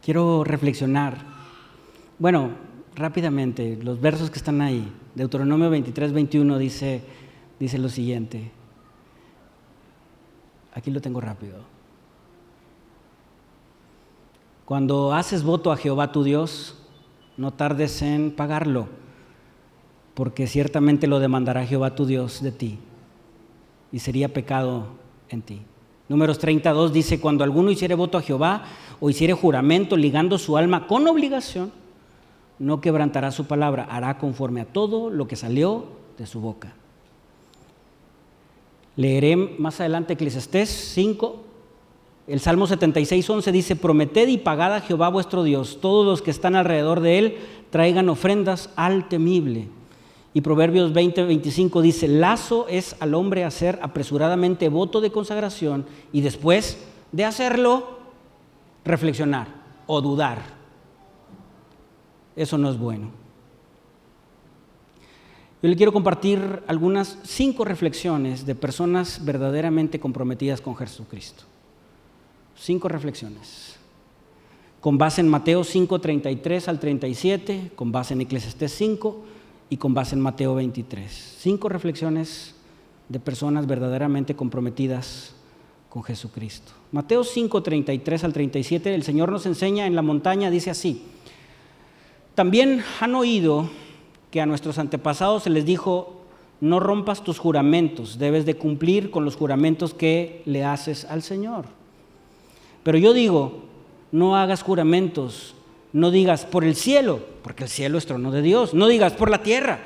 quiero reflexionar. Bueno, rápidamente, los versos que están ahí. Deuteronomio 23, 21 dice, dice lo siguiente. Aquí lo tengo rápido. Cuando haces voto a Jehová tu Dios, no tardes en pagarlo, porque ciertamente lo demandará Jehová tu Dios de ti, y sería pecado en ti. Números 32 dice, cuando alguno hiciere voto a Jehová o hiciere juramento ligando su alma con obligación, no quebrantará su palabra, hará conforme a todo lo que salió de su boca. Leeré más adelante Eclesiastés 5, el Salmo 76, 11 dice, prometed y pagad a Jehová vuestro Dios, todos los que están alrededor de él traigan ofrendas al temible. Y Proverbios 20, 25 dice, lazo es al hombre hacer apresuradamente voto de consagración y después de hacerlo, reflexionar o dudar. Eso no es bueno. Yo le quiero compartir algunas cinco reflexiones de personas verdaderamente comprometidas con Jesucristo. Cinco reflexiones. Con base en Mateo 5, 33 al 37, con base en Eclesiastés 5, y con base en Mateo 23. Cinco reflexiones de personas verdaderamente comprometidas con Jesucristo. Mateo 5, 33 al 37, el Señor nos enseña en la montaña, dice así, también han oído que a nuestros antepasados se les dijo, no rompas tus juramentos, debes de cumplir con los juramentos que le haces al Señor. Pero yo digo, no hagas juramentos, no digas por el cielo, porque el cielo es trono de Dios, no digas por la tierra,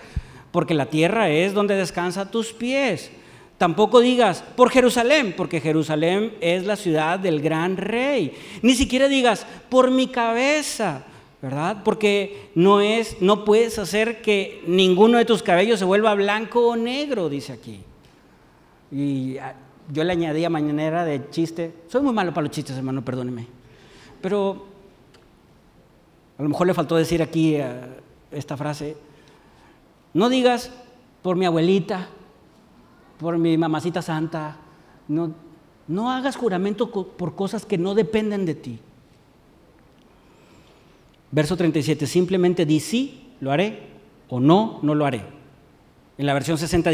porque la tierra es donde descansa tus pies. Tampoco digas por Jerusalén, porque Jerusalén es la ciudad del gran rey. Ni siquiera digas por mi cabeza, ¿verdad? Porque no es no puedes hacer que ninguno de tus cabellos se vuelva blanco o negro, dice aquí. Yo le añadía mañanera de chiste. Soy muy malo para los chistes, hermano, perdóneme. Pero a lo mejor le faltó decir aquí eh, esta frase. No digas por mi abuelita, por mi mamacita santa. No, no hagas juramento por cosas que no dependen de ti. Verso 37, simplemente di sí, lo haré, o no, no lo haré. En la versión 60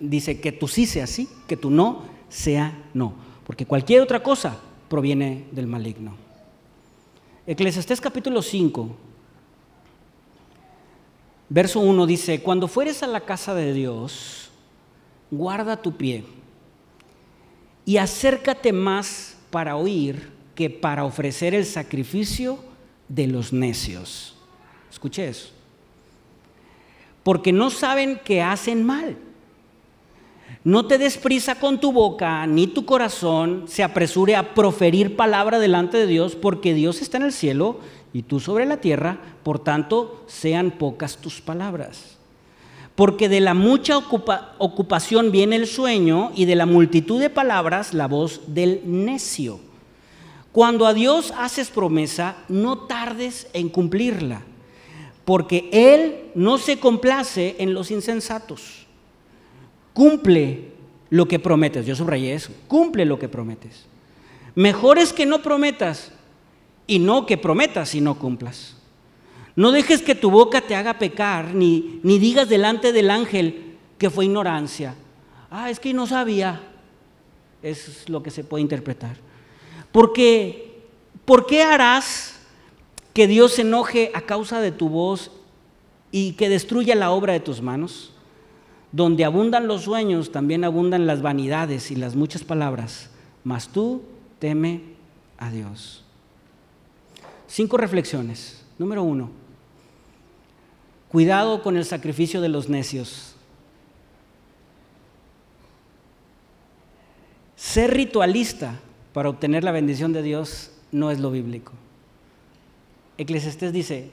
dice, que tú sí sea sí, que tú no sea no, porque cualquier otra cosa proviene del maligno. Eclesiastés capítulo 5, verso 1 dice, cuando fueres a la casa de Dios, guarda tu pie y acércate más para oír que para ofrecer el sacrificio de los necios. Escuche eso. Porque no saben que hacen mal. No te des prisa con tu boca, ni tu corazón se apresure a proferir palabra delante de Dios, porque Dios está en el cielo y tú sobre la tierra, por tanto, sean pocas tus palabras. Porque de la mucha ocupación viene el sueño y de la multitud de palabras la voz del necio. Cuando a Dios haces promesa, no tardes en cumplirla, porque Él no se complace en los insensatos. Cumple lo que prometes. Yo subrayé eso. Cumple lo que prometes. Mejor es que no prometas y no que prometas y no cumplas. No dejes que tu boca te haga pecar, ni, ni digas delante del ángel que fue ignorancia. Ah, es que no sabía. Es lo que se puede interpretar. Porque, ¿por qué harás que Dios se enoje a causa de tu voz y que destruya la obra de tus manos? Donde abundan los sueños, también abundan las vanidades y las muchas palabras. Mas tú teme a Dios. Cinco reflexiones. Número uno, cuidado con el sacrificio de los necios. Ser ritualista para obtener la bendición de Dios no es lo bíblico. Eclesiastés dice,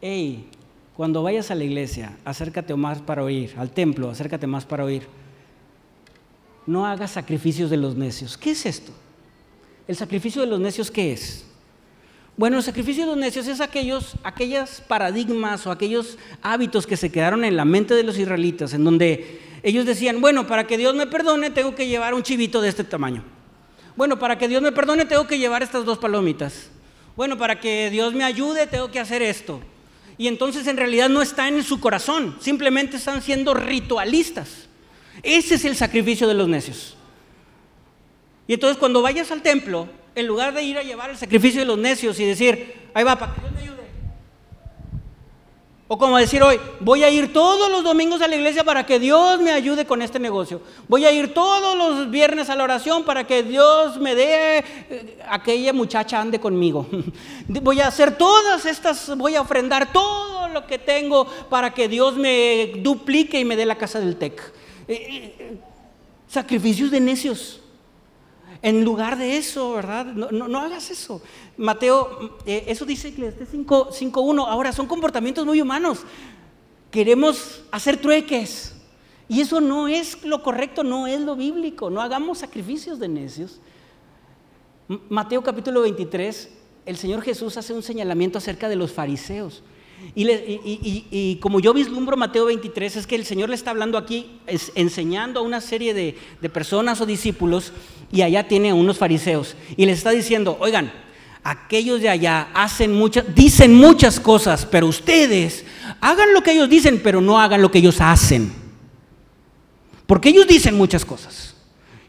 hey, cuando vayas a la iglesia, acércate más para oír, al templo, acércate más para oír. No hagas sacrificios de los necios. ¿Qué es esto? ¿El sacrificio de los necios qué es? Bueno, el sacrificio de los necios es aquellos, aquellos paradigmas o aquellos hábitos que se quedaron en la mente de los israelitas, en donde ellos decían, bueno, para que Dios me perdone tengo que llevar un chivito de este tamaño. Bueno, para que Dios me perdone tengo que llevar estas dos palomitas. Bueno, para que Dios me ayude tengo que hacer esto. Y entonces en realidad no está en su corazón, simplemente están siendo ritualistas. Ese es el sacrificio de los necios. Y entonces cuando vayas al templo, en lugar de ir a llevar el sacrificio de los necios y decir, ahí va, para que Dios me ayude, o como decir hoy, voy a ir todos los domingos a la iglesia para que Dios me ayude con este negocio. Voy a ir todos los viernes a la oración para que Dios me dé eh, aquella muchacha ande conmigo. [laughs] Voy a hacer todas estas, voy a ofrendar todo lo que tengo para que Dios me duplique y me dé la casa del TEC. Eh, eh, sacrificios de necios. En lugar de eso, ¿verdad? No, hagas eso. Mateo, eh, eso dice Eclesiastes 5.1. Ahora, son comportamientos muy humanos. Queremos hacer trueques. Y eso no es lo correcto, no es lo bíblico. No hagamos sacrificios de necios. Mateo capítulo 23, el Señor Jesús hace un señalamiento acerca de los fariseos. Y, como yo vislumbro Mateo 23, es que el Señor le está hablando aquí, enseñando a una serie de, personas o discípulos, y allá tiene unos fariseos, y les está diciendo, oigan, aquellos de allá hacen muchas, dicen muchas cosas, pero ustedes hagan lo que ellos dicen, pero no hagan lo que ellos hacen. Porque ellos dicen muchas cosas.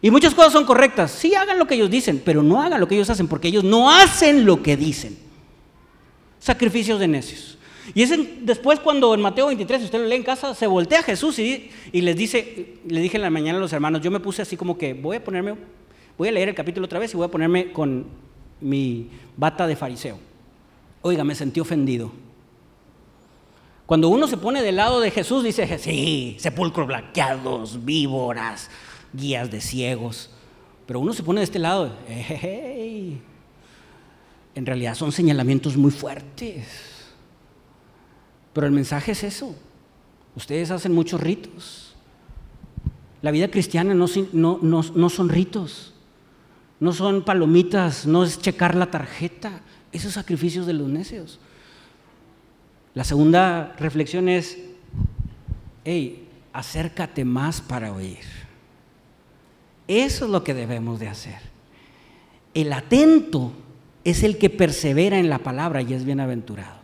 Y muchas cosas son correctas. Sí hagan lo que ellos dicen, pero no hagan lo que ellos hacen, porque ellos no hacen lo que dicen. Sacrificios de necios. Y es después cuando en Mateo 23, si usted lo lee en casa, se voltea a Jesús y, y, les dice, le dije en la mañana a los hermanos, yo me puse así como que voy a ponerme, voy a leer el capítulo otra vez y voy a ponerme con mi bata de fariseo. Oiga, me sentí ofendido. Cuando uno se pone del lado de Jesús, dice, sí, sepulcros blanqueados, víboras, guías de ciegos. Pero uno se pone de este lado, en realidad son señalamientos muy fuertes. Pero el mensaje es eso. Ustedes hacen muchos ritos. La vida cristiana no, no son ritos, no son palomitas, no es checar la tarjeta, esos sacrificios de los necios. La segunda reflexión es, hey, acércate más para oír. Eso es lo que debemos de hacer. El atento es el que persevera en la palabra y es bienaventurado.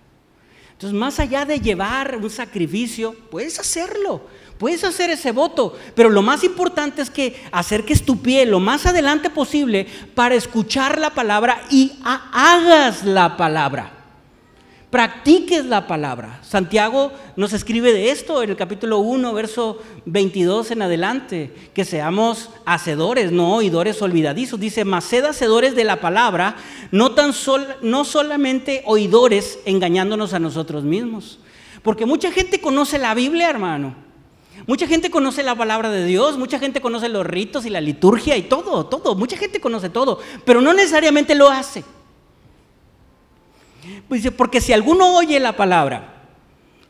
Entonces, más allá de llevar un sacrificio, puedes hacerlo, puedes hacer ese voto, pero lo más importante es que acerques tu pie lo más adelante posible para escuchar la palabra y hagas la palabra practiques la palabra. Santiago nos escribe de esto en el capítulo 1, verso 22 en adelante, que seamos hacedores, no oidores olvidadizos. Dice, mas sed hacedores de la palabra, no, tan no solamente oidores engañándonos a nosotros mismos. Porque mucha gente conoce la Biblia, hermano. Mucha gente conoce la palabra de Dios, mucha gente conoce los ritos y la liturgia y todo, todo. Mucha gente conoce todo, pero no necesariamente lo hace. Pues dice, porque si alguno oye la palabra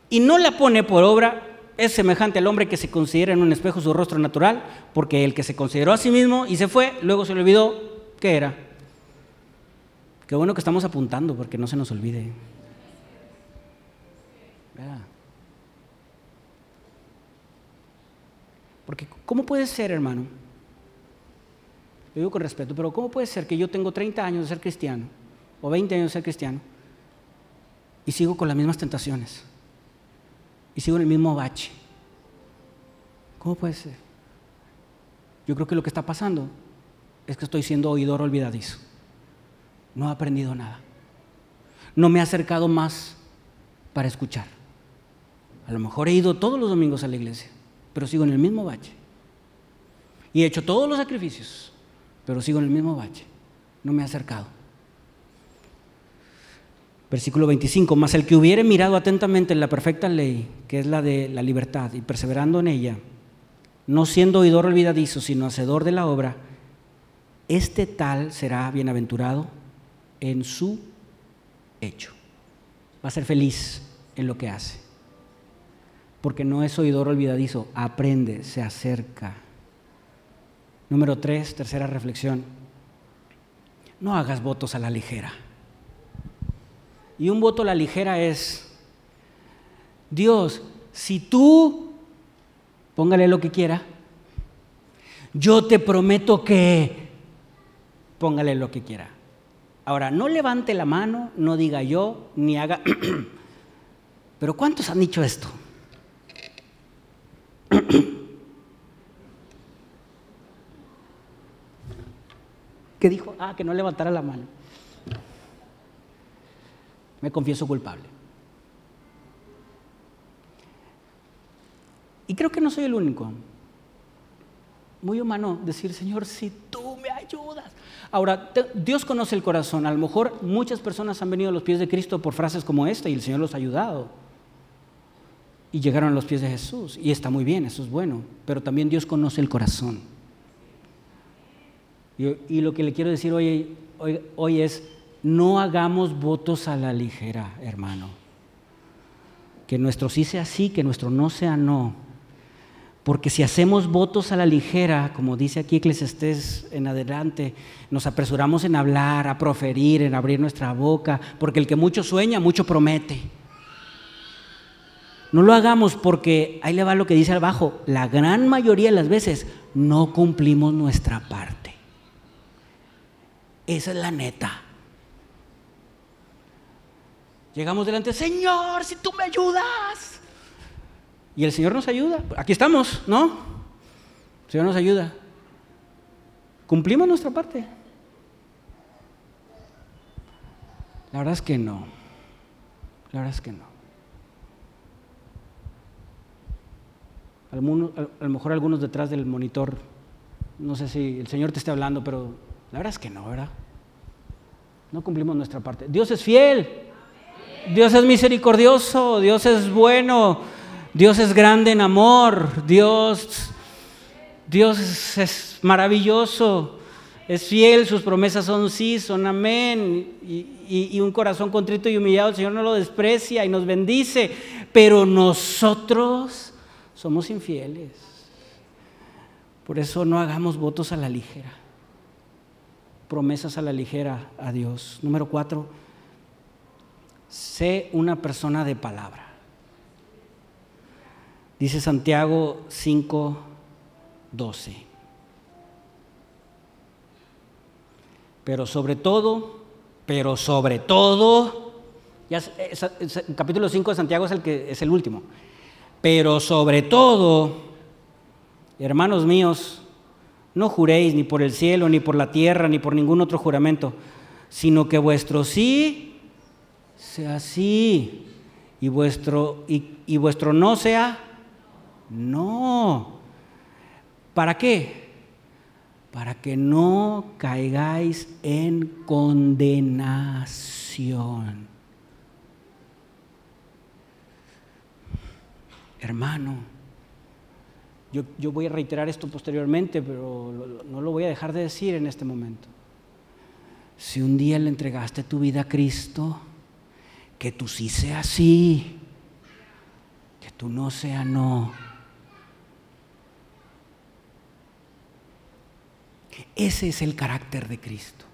y no la pone por obra, es semejante al hombre que se considera en un espejo su rostro natural, porque el que se consideró a sí mismo y se fue, luego se le olvidó qué era. Qué bueno que estamos apuntando, porque no se nos olvide. Porque ¿cómo puede ser, hermano? Lo digo con respeto, pero ¿cómo puede ser que yo tengo 30 años de ser cristiano o 20 años de ser cristiano y sigo con las mismas tentaciones. Y sigo en el mismo bache. ¿Cómo puede ser? Yo creo que lo que está pasando es que estoy siendo oidor olvidadizo. No he aprendido nada. No me he acercado más para escuchar. A lo mejor he ido todos los domingos a la iglesia, pero sigo en el mismo bache. Y he hecho todos los sacrificios, pero sigo en el mismo bache. No me he acercado. Versículo 25, mas el que hubiere mirado atentamente en la perfecta ley, que es la de la libertad, y perseverando en ella, no siendo oidor olvidadizo, sino hacedor de la obra, este tal será bienaventurado en su hecho. Va a ser feliz en lo que hace. Porque no es oidor olvidadizo, aprende, se acerca. Número tres, tercera reflexión. No hagas votos a la ligera. Y un voto a la ligera es, Dios, si tú, póngale lo que quiera, yo te prometo que, póngale lo que quiera. Ahora, no levante la mano, no diga yo, ni haga... [clears throat] Pero ¿cuántos han dicho esto? [clears throat] ¿Qué dijo? Ah, que no levantara la mano me confieso culpable. Y creo que no soy el único. Muy humano decir, Señor, si tú me ayudas. Ahora, Dios conoce el corazón. A lo mejor muchas personas han venido a los pies de Cristo por frases como esta y el Señor los ha ayudado. Y llegaron a los pies de Jesús. Y está muy bien, eso es bueno. Pero también Dios conoce el corazón. Y, lo que le quiero decir hoy, hoy, hoy es, no hagamos votos a la ligera, hermano. Que nuestro sí sea sí, que nuestro no sea no. Porque si hacemos votos a la ligera, como dice aquí Eclesiastés en adelante, nos apresuramos en hablar, a proferir, en abrir nuestra boca, porque el que mucho sueña, mucho promete. No lo hagamos porque, ahí le va lo que dice abajo, la gran mayoría de las veces no cumplimos nuestra parte. Esa es la neta. Llegamos delante, Señor, si tú me ayudas. Y el Señor nos ayuda. Aquí estamos, ¿no? El Señor nos ayuda. ¿Cumplimos nuestra parte? La verdad es que no. La verdad es que no. Algunos, a lo mejor algunos detrás del monitor, no sé si el Señor te está hablando, pero la verdad es que no, ¿verdad? No cumplimos nuestra parte. Dios es fiel, Dios es misericordioso, Dios es bueno, Dios es grande en amor, Dios, Dios es maravilloso, es fiel, sus promesas son sí, son amén, y, y un corazón contrito y humillado, el Señor no lo desprecia y nos bendice, pero nosotros somos infieles. Por eso no hagamos votos a la ligera, promesas a la ligera a Dios. Número cuatro, sé una persona de palabra. Dice Santiago 5, 12. Pero sobre todo, pero sobre todo, ya, el capítulo 5 de Santiago es el, que, es el último. Pero sobre todo, hermanos míos, no juréis ni por el cielo, ni por la tierra, ni por ningún otro juramento, sino que vuestro sí sea sí y vuestro, y, vuestro no sea no. ¿Para qué? Para que no caigáis en condenación. hermano, yo, voy a reiterar esto posteriormente, pero no lo voy a dejar de decir en este momento. Si un día le entregaste tu vida a Cristo, que tú sí sea sí, que tú no sea no. Ese es el carácter de Cristo.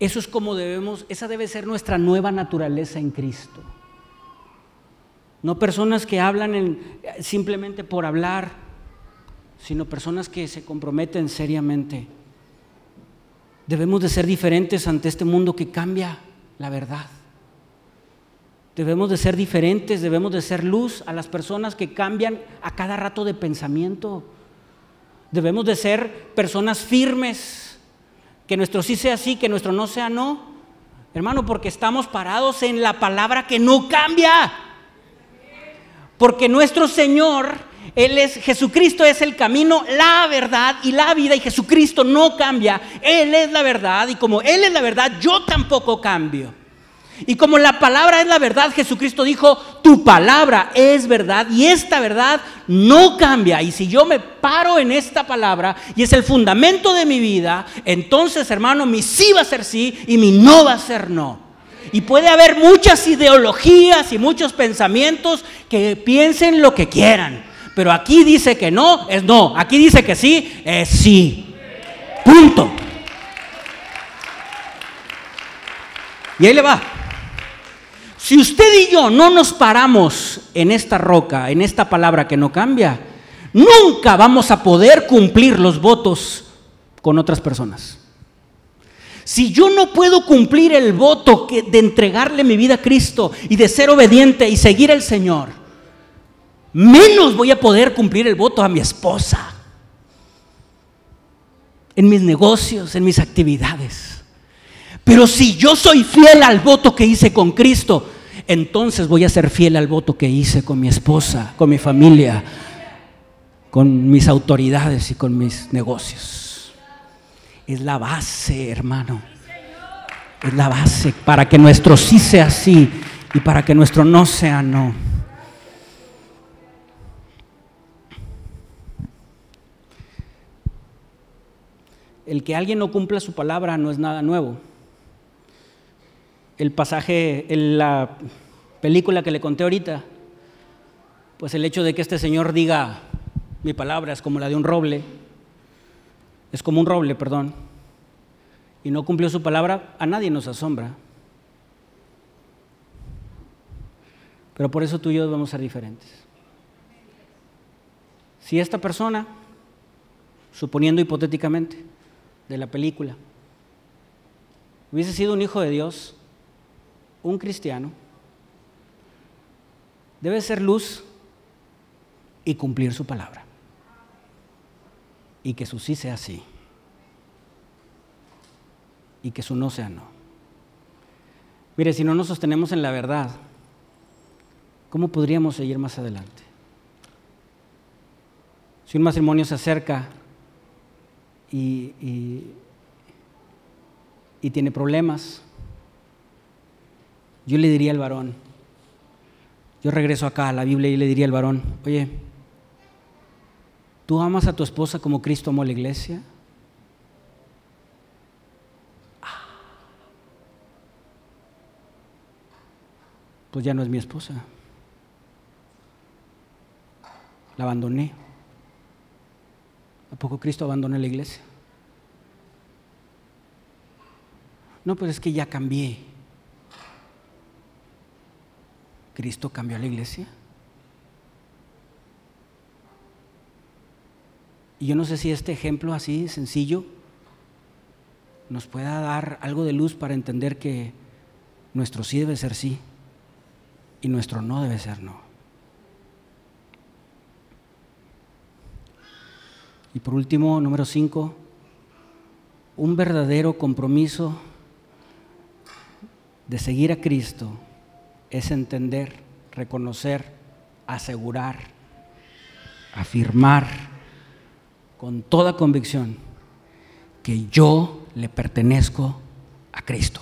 Eso es como debemos, esa debe ser nuestra nueva naturaleza en Cristo. No personas que hablan simplemente por hablar, sino personas que se comprometen seriamente. Debemos de ser diferentes ante este mundo que cambia la verdad. Debemos de ser diferentes, debemos de ser luz a las personas que cambian a cada rato de pensamiento. Debemos de ser personas firmes, que nuestro sí sea sí, que nuestro no sea no. Hermano, porque estamos parados en la palabra que no cambia. Porque nuestro Señor, Él es, Jesucristo es el camino, la verdad y la vida y Jesucristo no cambia. Él es la verdad y como Él es la verdad, yo tampoco cambio. Y como la palabra es la verdad, Jesucristo dijo, tu palabra es verdad y esta verdad no cambia. Y si yo me paro en esta palabra y es el fundamento de mi vida, entonces hermano, mi sí va a ser sí y mi no va a ser no. Y puede haber muchas ideologías y muchos pensamientos que piensen lo que quieran. Pero aquí dice que no, es no. Aquí dice que sí, es sí. Punto. Y ahí le va. Si usted y yo no nos paramos en esta roca, en esta palabra que no cambia, nunca vamos a poder cumplir los votos con otras personas. Si yo no puedo cumplir el voto de entregarle mi vida a Cristo y de ser obediente y seguir al Señor, menos voy a poder cumplir el voto a mi esposa, en mis negocios, en mis actividades. Pero si yo soy fiel al voto que hice con Cristo, entonces voy a ser fiel al voto que hice con mi esposa, con mi familia, con mis autoridades y con mis negocios es la base, hermano. Es la base para que nuestro sí sea sí y para que nuestro no sea no. El que alguien no cumpla su palabra no es nada nuevo. El pasaje, en la película que le conté ahorita, pues el hecho de que este señor diga, mi palabra es como la de un roble, es como un roble, perdón, y no cumplió su palabra, a nadie nos asombra. Pero por eso tú y yo debemos ser diferentes. Si esta persona, suponiendo hipotéticamente de la película, hubiese sido un hijo de Dios, un cristiano, debe ser luz y cumplir su palabra y que su sí sea sí y que su no sea no. Mire, si no nos sostenemos en la verdad, ¿cómo podríamos seguir más adelante? Si un matrimonio se acerca y, y tiene problemas, yo le diría al varón, yo regreso acá a la Biblia y le diría al varón, oye, ¿tú amas a tu esposa como Cristo amó a la iglesia? Pues ya no es mi esposa. La abandoné. ¿A poco Cristo abandonó la iglesia? No, pues es que ya cambié. ¿Cristo cambió a la iglesia? Y yo no sé si este ejemplo así sencillo nos pueda dar algo de luz para entender que nuestro sí debe ser sí y nuestro no debe ser no. Y por último, número cinco, un verdadero compromiso de seguir a Cristo es entender, reconocer, asegurar, afirmar con toda convicción que yo le pertenezco a Cristo.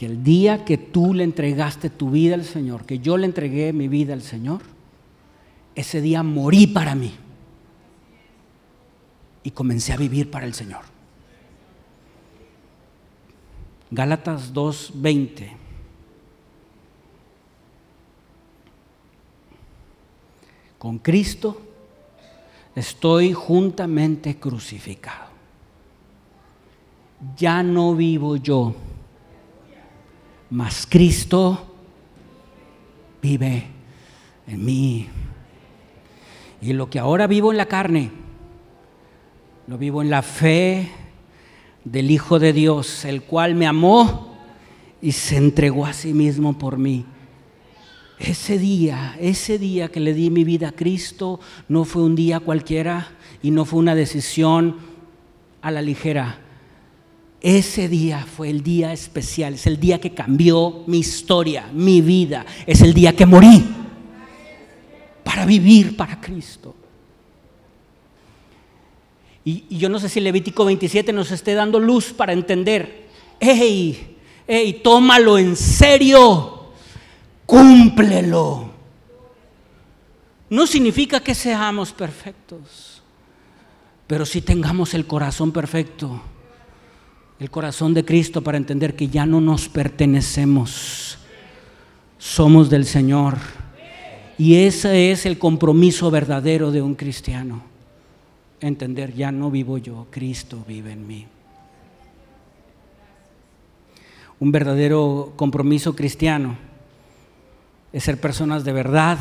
Que el día que tú le entregaste tu vida al Señor, que yo le entregué mi vida al Señor, ese día morí para mí y comencé a vivir para el Señor. Gálatas 2:20. Con Cristo estoy juntamente crucificado. Ya no vivo yo, mas Cristo vive en mí. Y lo que ahora vivo en la carne, lo vivo en la fe del Hijo de Dios, el cual me amó y se entregó a sí mismo por mí. Ese día, ese día que le di mi vida a Cristo, no fue un día cualquiera y no fue una decisión a la ligera. Ese día fue el día especial, es el día que cambió mi historia, mi vida, es el día que morí para vivir para Cristo. Y, yo no sé si Levítico 27 nos esté dando luz para entender, hey, hey, tómalo en serio, cúmplelo. No significa que seamos perfectos, pero si tengamos el corazón perfecto, el corazón de Cristo para entender que ya no nos pertenecemos, somos del Señor. Y ese es el compromiso verdadero de un cristiano entender, ya no vivo yo, Cristo vive en mí. Un verdadero compromiso cristiano es ser personas de verdad,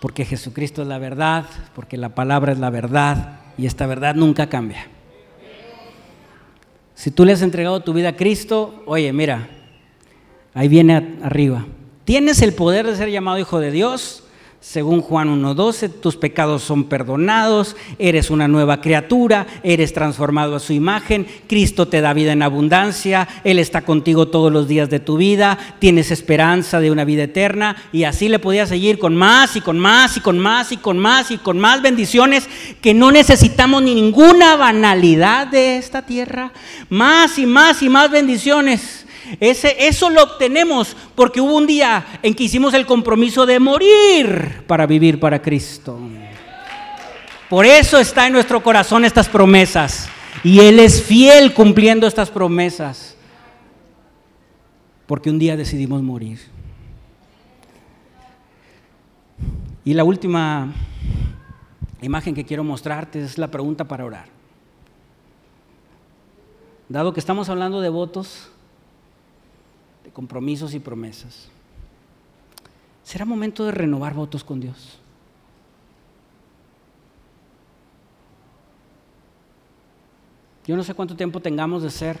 porque Jesucristo es la verdad, porque la palabra es la verdad y esta verdad nunca cambia. Si tú le has entregado tu vida a Cristo, oye, mira, ahí viene arriba. Tienes el poder de ser llamado hijo de Dios según Juan 1.12, tus pecados son perdonados, eres una nueva criatura, eres transformado a su imagen, Cristo te da vida en abundancia, Él está contigo todos los días de tu vida, tienes esperanza de una vida eterna y así le podías seguir con más y con más y con más y con más y con más bendiciones que no necesitamos ni ninguna banalidad de esta tierra, más y más y más bendiciones eso lo obtenemos porque hubo un día en que hicimos el compromiso de morir para vivir para Cristo. Por eso está en nuestro corazón estas promesas. Y Él es fiel cumpliendo estas promesas. Porque un día decidimos morir. Y la última imagen que quiero mostrarte es la pregunta para orar. Dado que estamos hablando de votos, compromisos y promesas. Será momento de renovar votos con Dios. Yo no sé cuánto tiempo tengamos de ser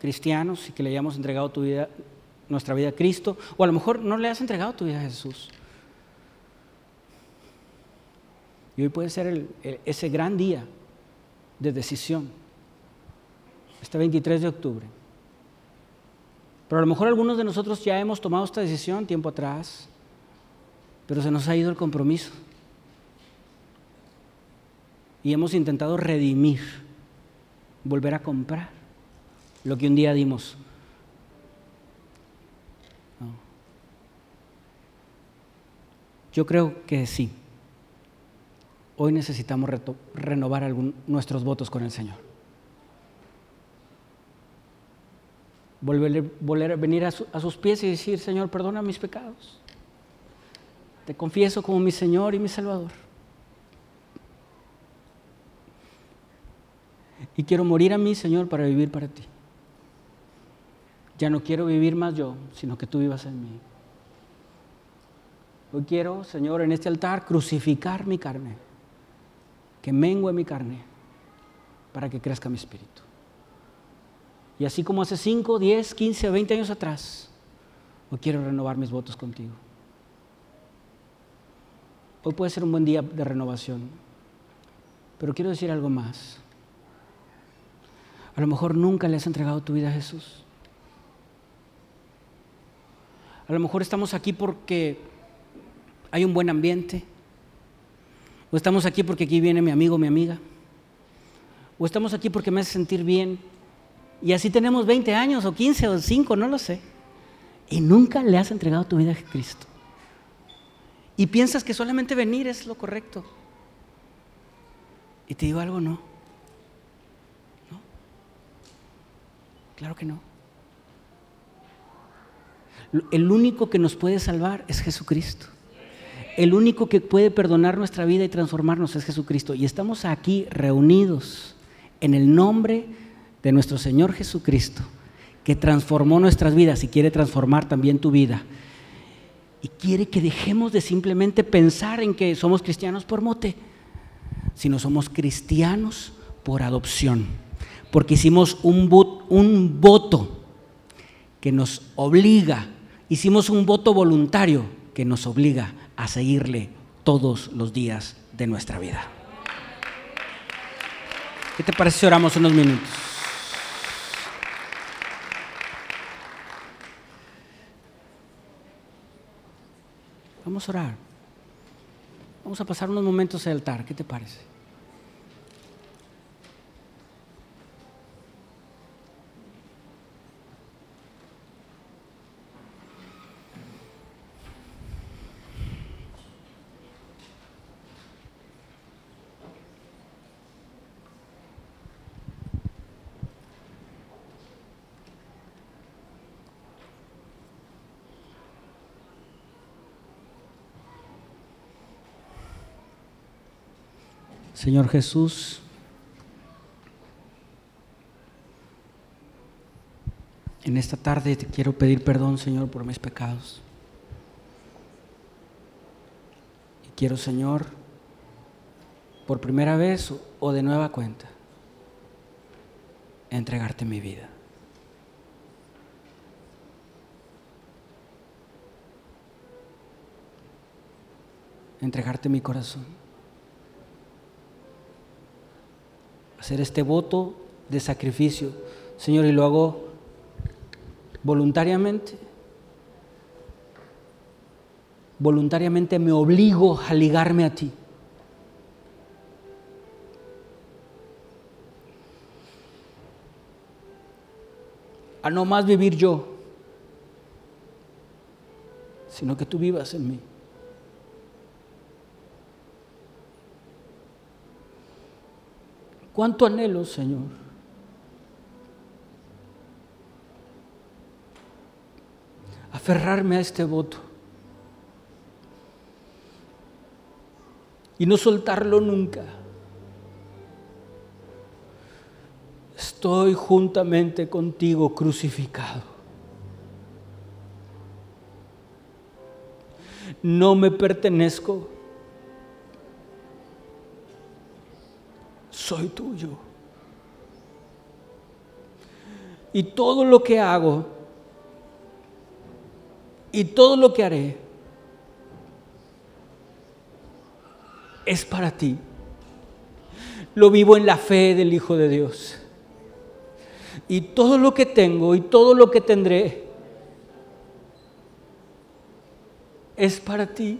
cristianos y que le hayamos entregado tu vida, nuestra vida a Cristo, o a lo mejor no le has entregado tu vida a Jesús. Y hoy puede ser ese gran día de decisión, este 23 de octubre Pero a lo mejor algunos de nosotros ya hemos tomado esta decisión tiempo atrás, pero se nos ha ido el compromiso. Y hemos intentado redimir, volver a comprar lo que un día dimos. Yo creo que sí. Hoy necesitamos renovar nuestros votos con el Señor. Volver, a venir a, a sus pies y decir, Señor, perdona mis pecados. Te confieso como mi Señor y mi Salvador. Y quiero morir a mí, Señor, para vivir para ti. Ya no quiero vivir más yo, sino que tú vivas en mí. Hoy quiero, Señor, en este altar crucificar mi carne, que mengue mi carne para que crezca mi espíritu. Y así como hace 5, 10, 15, 20 años atrás, hoy quiero renovar mis votos contigo. Hoy puede ser un buen día de renovación, pero quiero decir algo más. A lo mejor nunca le has entregado tu vida a Jesús. A lo mejor estamos aquí porque hay un buen ambiente, o estamos aquí porque aquí viene mi amigo, mi amiga, o estamos aquí porque me hace sentir bien, y así tenemos 20 años, o 15, o 5, no lo sé, y nunca le has entregado tu vida a Cristo. Y piensas que solamente venir es lo correcto. Y te digo algo, no. ¿No? Claro que no. El único que nos puede salvar es Jesucristo el único que puede perdonar nuestra vida y transformarnos es Jesucristo. Y estamos aquí reunidos en el nombre de nuestro Señor Jesucristo, que transformó nuestras vidas y quiere transformar también tu vida. Y quiere que dejemos de simplemente pensar en que somos cristianos por mote, sino somos cristianos por adopción. Porque hicimos un, un voto que nos obliga, hicimos un voto voluntario que nos obliga a seguirle todos los días de nuestra vida. ¿Qué te parece si oramos unos minutos? Vamos a orar. Vamos a pasar unos momentos al altar. ¿Qué te parece? Señor Jesús, en esta tarde te quiero pedir perdón, Señor, por mis pecados. Y quiero, Señor, por primera vez o de nueva cuenta, entregarte mi vida. Entregarte mi corazón. Hacer este voto de sacrificio, Señor, y lo hago voluntariamente. Voluntariamente me obligo a ligarme a ti. A no más vivir yo, sino que tú vivas en mí. ¿Cuánto anhelo, Señor? Aferrarme a este voto y no soltarlo nunca. Estoy juntamente contigo crucificado. No me pertenezco soy tuyo. Y todo lo que hago y todo lo que haré es para ti. Lo vivo en la fe del Hijo de Dios. Y todo lo que tengo y todo lo que tendré es para ti.